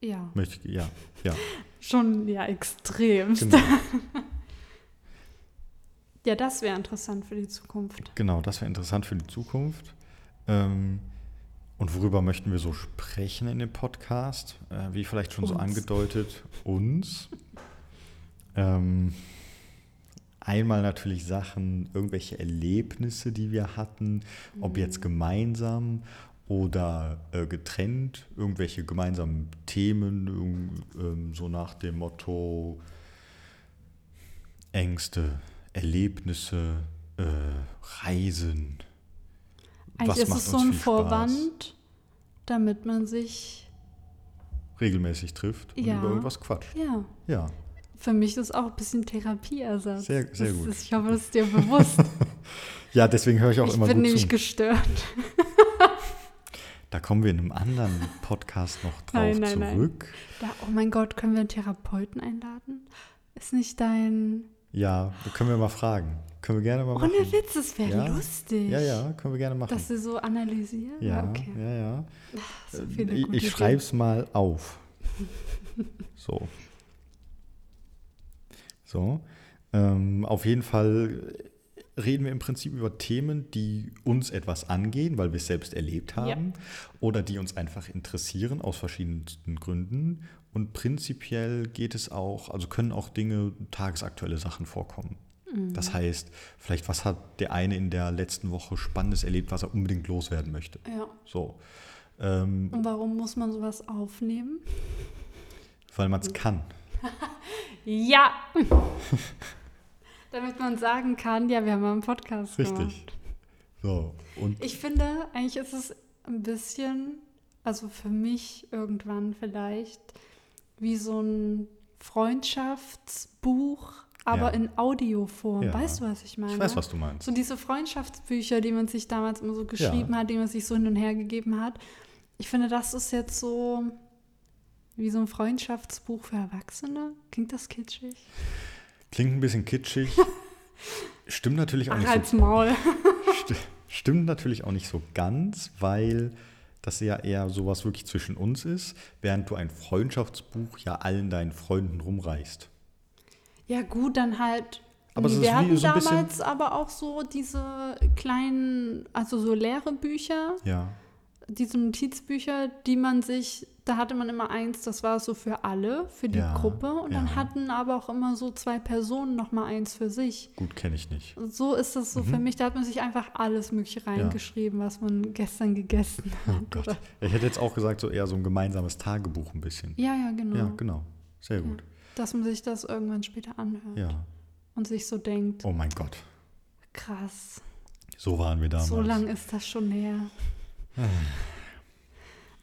Ja. Möchte ja, ja, Schon, ja, extrem. genau. Ja, das wäre interessant für die Zukunft. Genau, das wäre interessant für die Zukunft. Ähm, und worüber möchten wir so sprechen in dem Podcast? Äh, wie vielleicht schon so Uns. angedeutet, uns. Ähm, einmal natürlich Sachen, irgendwelche Erlebnisse, die wir hatten, ob jetzt gemeinsam oder äh, getrennt, irgendwelche gemeinsamen Themen, ähm, so nach dem Motto Ängste, Erlebnisse, äh, Reisen. Eigentlich ist macht es so ein Spaß? Vorwand, damit man sich, regelmäßig trifft und Ja. über irgendwas quatscht. ja, Ja, für mich ist es auch ein bisschen Therapieersatz. Sehr- sehr das gut. Ist, ich hoffe, das ist dir bewusst. ja deswegen höre ich auch ich immer bin gut nämlich zu. gestört. Da kommen wir in einem anderen Podcast noch drauf Nein, nein, nein. zurück. Da, oh mein Gott, können wir einen Therapeuten einladen? Ist nicht dein. Ja, können wir mal fragen. Können wir gerne mal machen. Ohne Witz, das wäre Ja. lustig. Ja, ja, können wir gerne machen. Dass sie so analysieren? ja, okay. ja, ja. So viele ich ich schreibe es mal auf. So. So. Ähm, auf jeden Fall reden wir im Prinzip über Themen, die uns etwas angehen, weil wir es selbst erlebt Ja. haben oder die uns einfach interessieren aus verschiedensten Gründen. Und prinzipiell geht es auch, also können auch Dinge, tagesaktuelle Sachen vorkommen. Mhm. Das heißt, vielleicht was hat der eine in der letzten Woche Spannendes erlebt, was er unbedingt loswerden möchte. Ja. So. Ähm, Und warum muss man sowas aufnehmen? weil man es kann. Ja! Damit man sagen kann, ja, wir haben einen Podcast Richtig. gemacht. So. Und Ich finde, eigentlich ist es ein bisschen, also für mich irgendwann vielleicht, wie so ein Freundschaftsbuch, aber Ja. in Audioform. Ja. Weißt du, was ich meine? ich weiß, was du meinst. So diese Freundschaftsbücher, die man sich damals immer so geschrieben hat, die man sich so hin und her gegeben hat. Ich finde, das ist jetzt so wie so ein Freundschaftsbuch für Erwachsene. Klingt das kitschig? Klingt ein bisschen kitschig. Stimmt natürlich auch Ach, nicht als so, Maul. sti- stimmt natürlich auch nicht so ganz, weil das ja eher sowas wirklich zwischen uns ist, während du ein Freundschaftsbuch ja allen deinen Freunden rumreichst. Ja, gut, dann halt. Aber wir hatten so damals aber auch so diese kleinen, also so leere Bücher, Ja. Diese Notizbücher, die man sich, da hatte man immer eins, das war so für alle, für die Ja, Gruppe. Und dann ja. hatten aber auch immer so zwei Personen nochmal eins für sich. Gut, kenne ich nicht. So ist das so für Mhm. mich. Da hat man sich einfach alles Mögliche reingeschrieben, was man gestern gegessen hat. Oh Gott. Ich hätte jetzt auch gesagt, so eher so ein gemeinsames Tagebuch ein bisschen. Ja, ja, genau. Ja, genau. Sehr gut. Dass man sich das irgendwann später anhört Ja. und sich so denkt, Oh mein Gott. krass, So waren wir damals. so lang ist das schon her.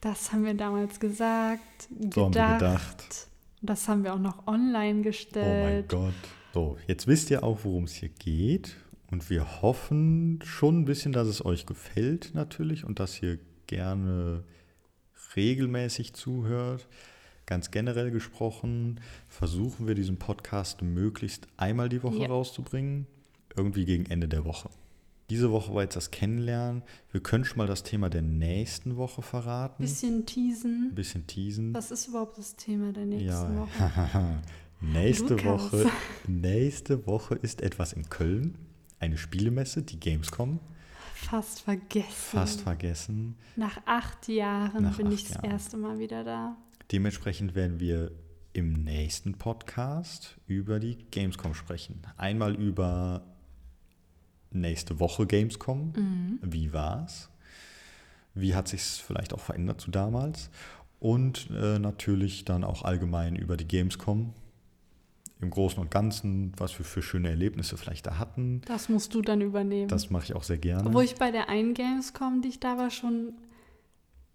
Das haben wir damals gesagt, So haben wir gedacht. gedacht. Das haben wir auch noch online Oh mein gestellt. Gott. So, jetzt wisst ihr auch, worum es hier geht. Und wir hoffen schon ein bisschen, dass es euch gefällt natürlich und dass ihr gerne regelmäßig zuhört. Ganz generell gesprochen versuchen wir diesen Podcast möglichst einmal die Woche Ja. rauszubringen, irgendwie gegen Ende der Woche. Diese Woche war jetzt das Kennenlernen. Wir können schon mal das Thema der nächsten Woche verraten. Bisschen teasen. Ein bisschen teasen. Was ist überhaupt das Thema der nächsten Ja, Woche? nächste Lukas. Woche, nächste Woche ist etwas in Köln, eine Spielemesse, die Gamescom. Fast vergessen. Fast vergessen. Nach acht Jahren Nach bin acht ich das Jahren. erste Mal wieder da. Dementsprechend werden wir im nächsten Podcast über die Gamescom sprechen. Einmal über nächste Woche Gamescom. Wie war's? Wie hat sich vielleicht auch verändert zu damals? Und äh, natürlich dann auch allgemein über die Gamescom. Im Großen und Ganzen, was wir für schöne Erlebnisse vielleicht da hatten. Das musst du dann übernehmen. Das mache ich auch sehr gerne. Obwohl ich bei der einen Gamescom, die ich da war, schon,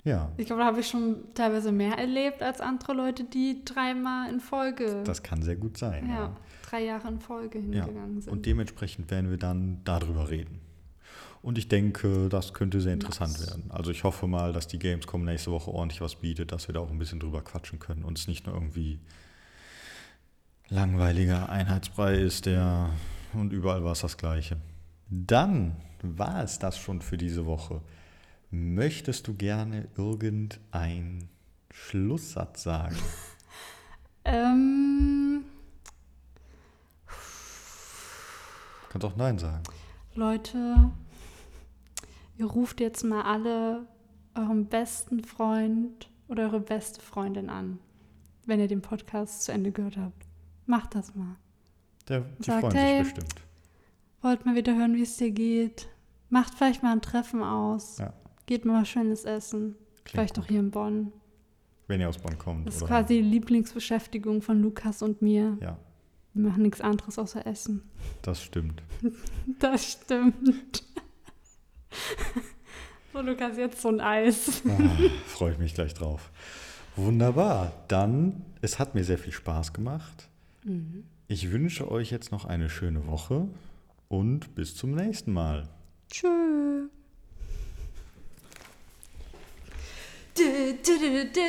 ja, ich glaube, da habe ich schon teilweise mehr erlebt als andere Leute, die dreimal in Folge, das kann sehr gut sein. ja, drei Jahre in Folge Ja, hingegangen sind. und dementsprechend werden wir dann darüber reden. Und ich denke, das könnte sehr interessant Nice. werden. Also ich hoffe mal, dass die Gamescom nächste Woche ordentlich was bietet, dass wir da auch ein bisschen drüber quatschen können und es nicht nur irgendwie langweiliger Einheitsbrei ist, der und überall war es das Gleiche. Dann war es das schon für diese Woche. Möchtest du gerne irgendeinen Schlusssatz sagen? ähm, Kannst auch Nein sagen. Leute, ihr ruft jetzt mal alle euren besten Freund oder eure beste Freundin an, wenn ihr den Podcast zu Ende gehört habt. Macht das mal. Der, die Sagt, freuen hey, sich bestimmt. Wollt mal wieder hören, wie es dir geht. Macht vielleicht mal ein Treffen aus. Ja. Geht mal was Schönes essen. Klingt vielleicht gut. auch hier in Bonn. Wenn ihr aus Bonn kommt. Das ist oder- quasi die Lieblingsbeschäftigung von Lukas und mir. Ja, wir machen nichts anderes außer Essen. Das stimmt. Das stimmt. So, Lukas, jetzt so ein Eis. Ah, Freue ich mich gleich drauf. Wunderbar. Dann, es hat mir sehr viel Spaß gemacht. Mhm. Ich wünsche euch jetzt noch eine schöne Woche und bis zum nächsten Mal. Tschö. Du, du, du,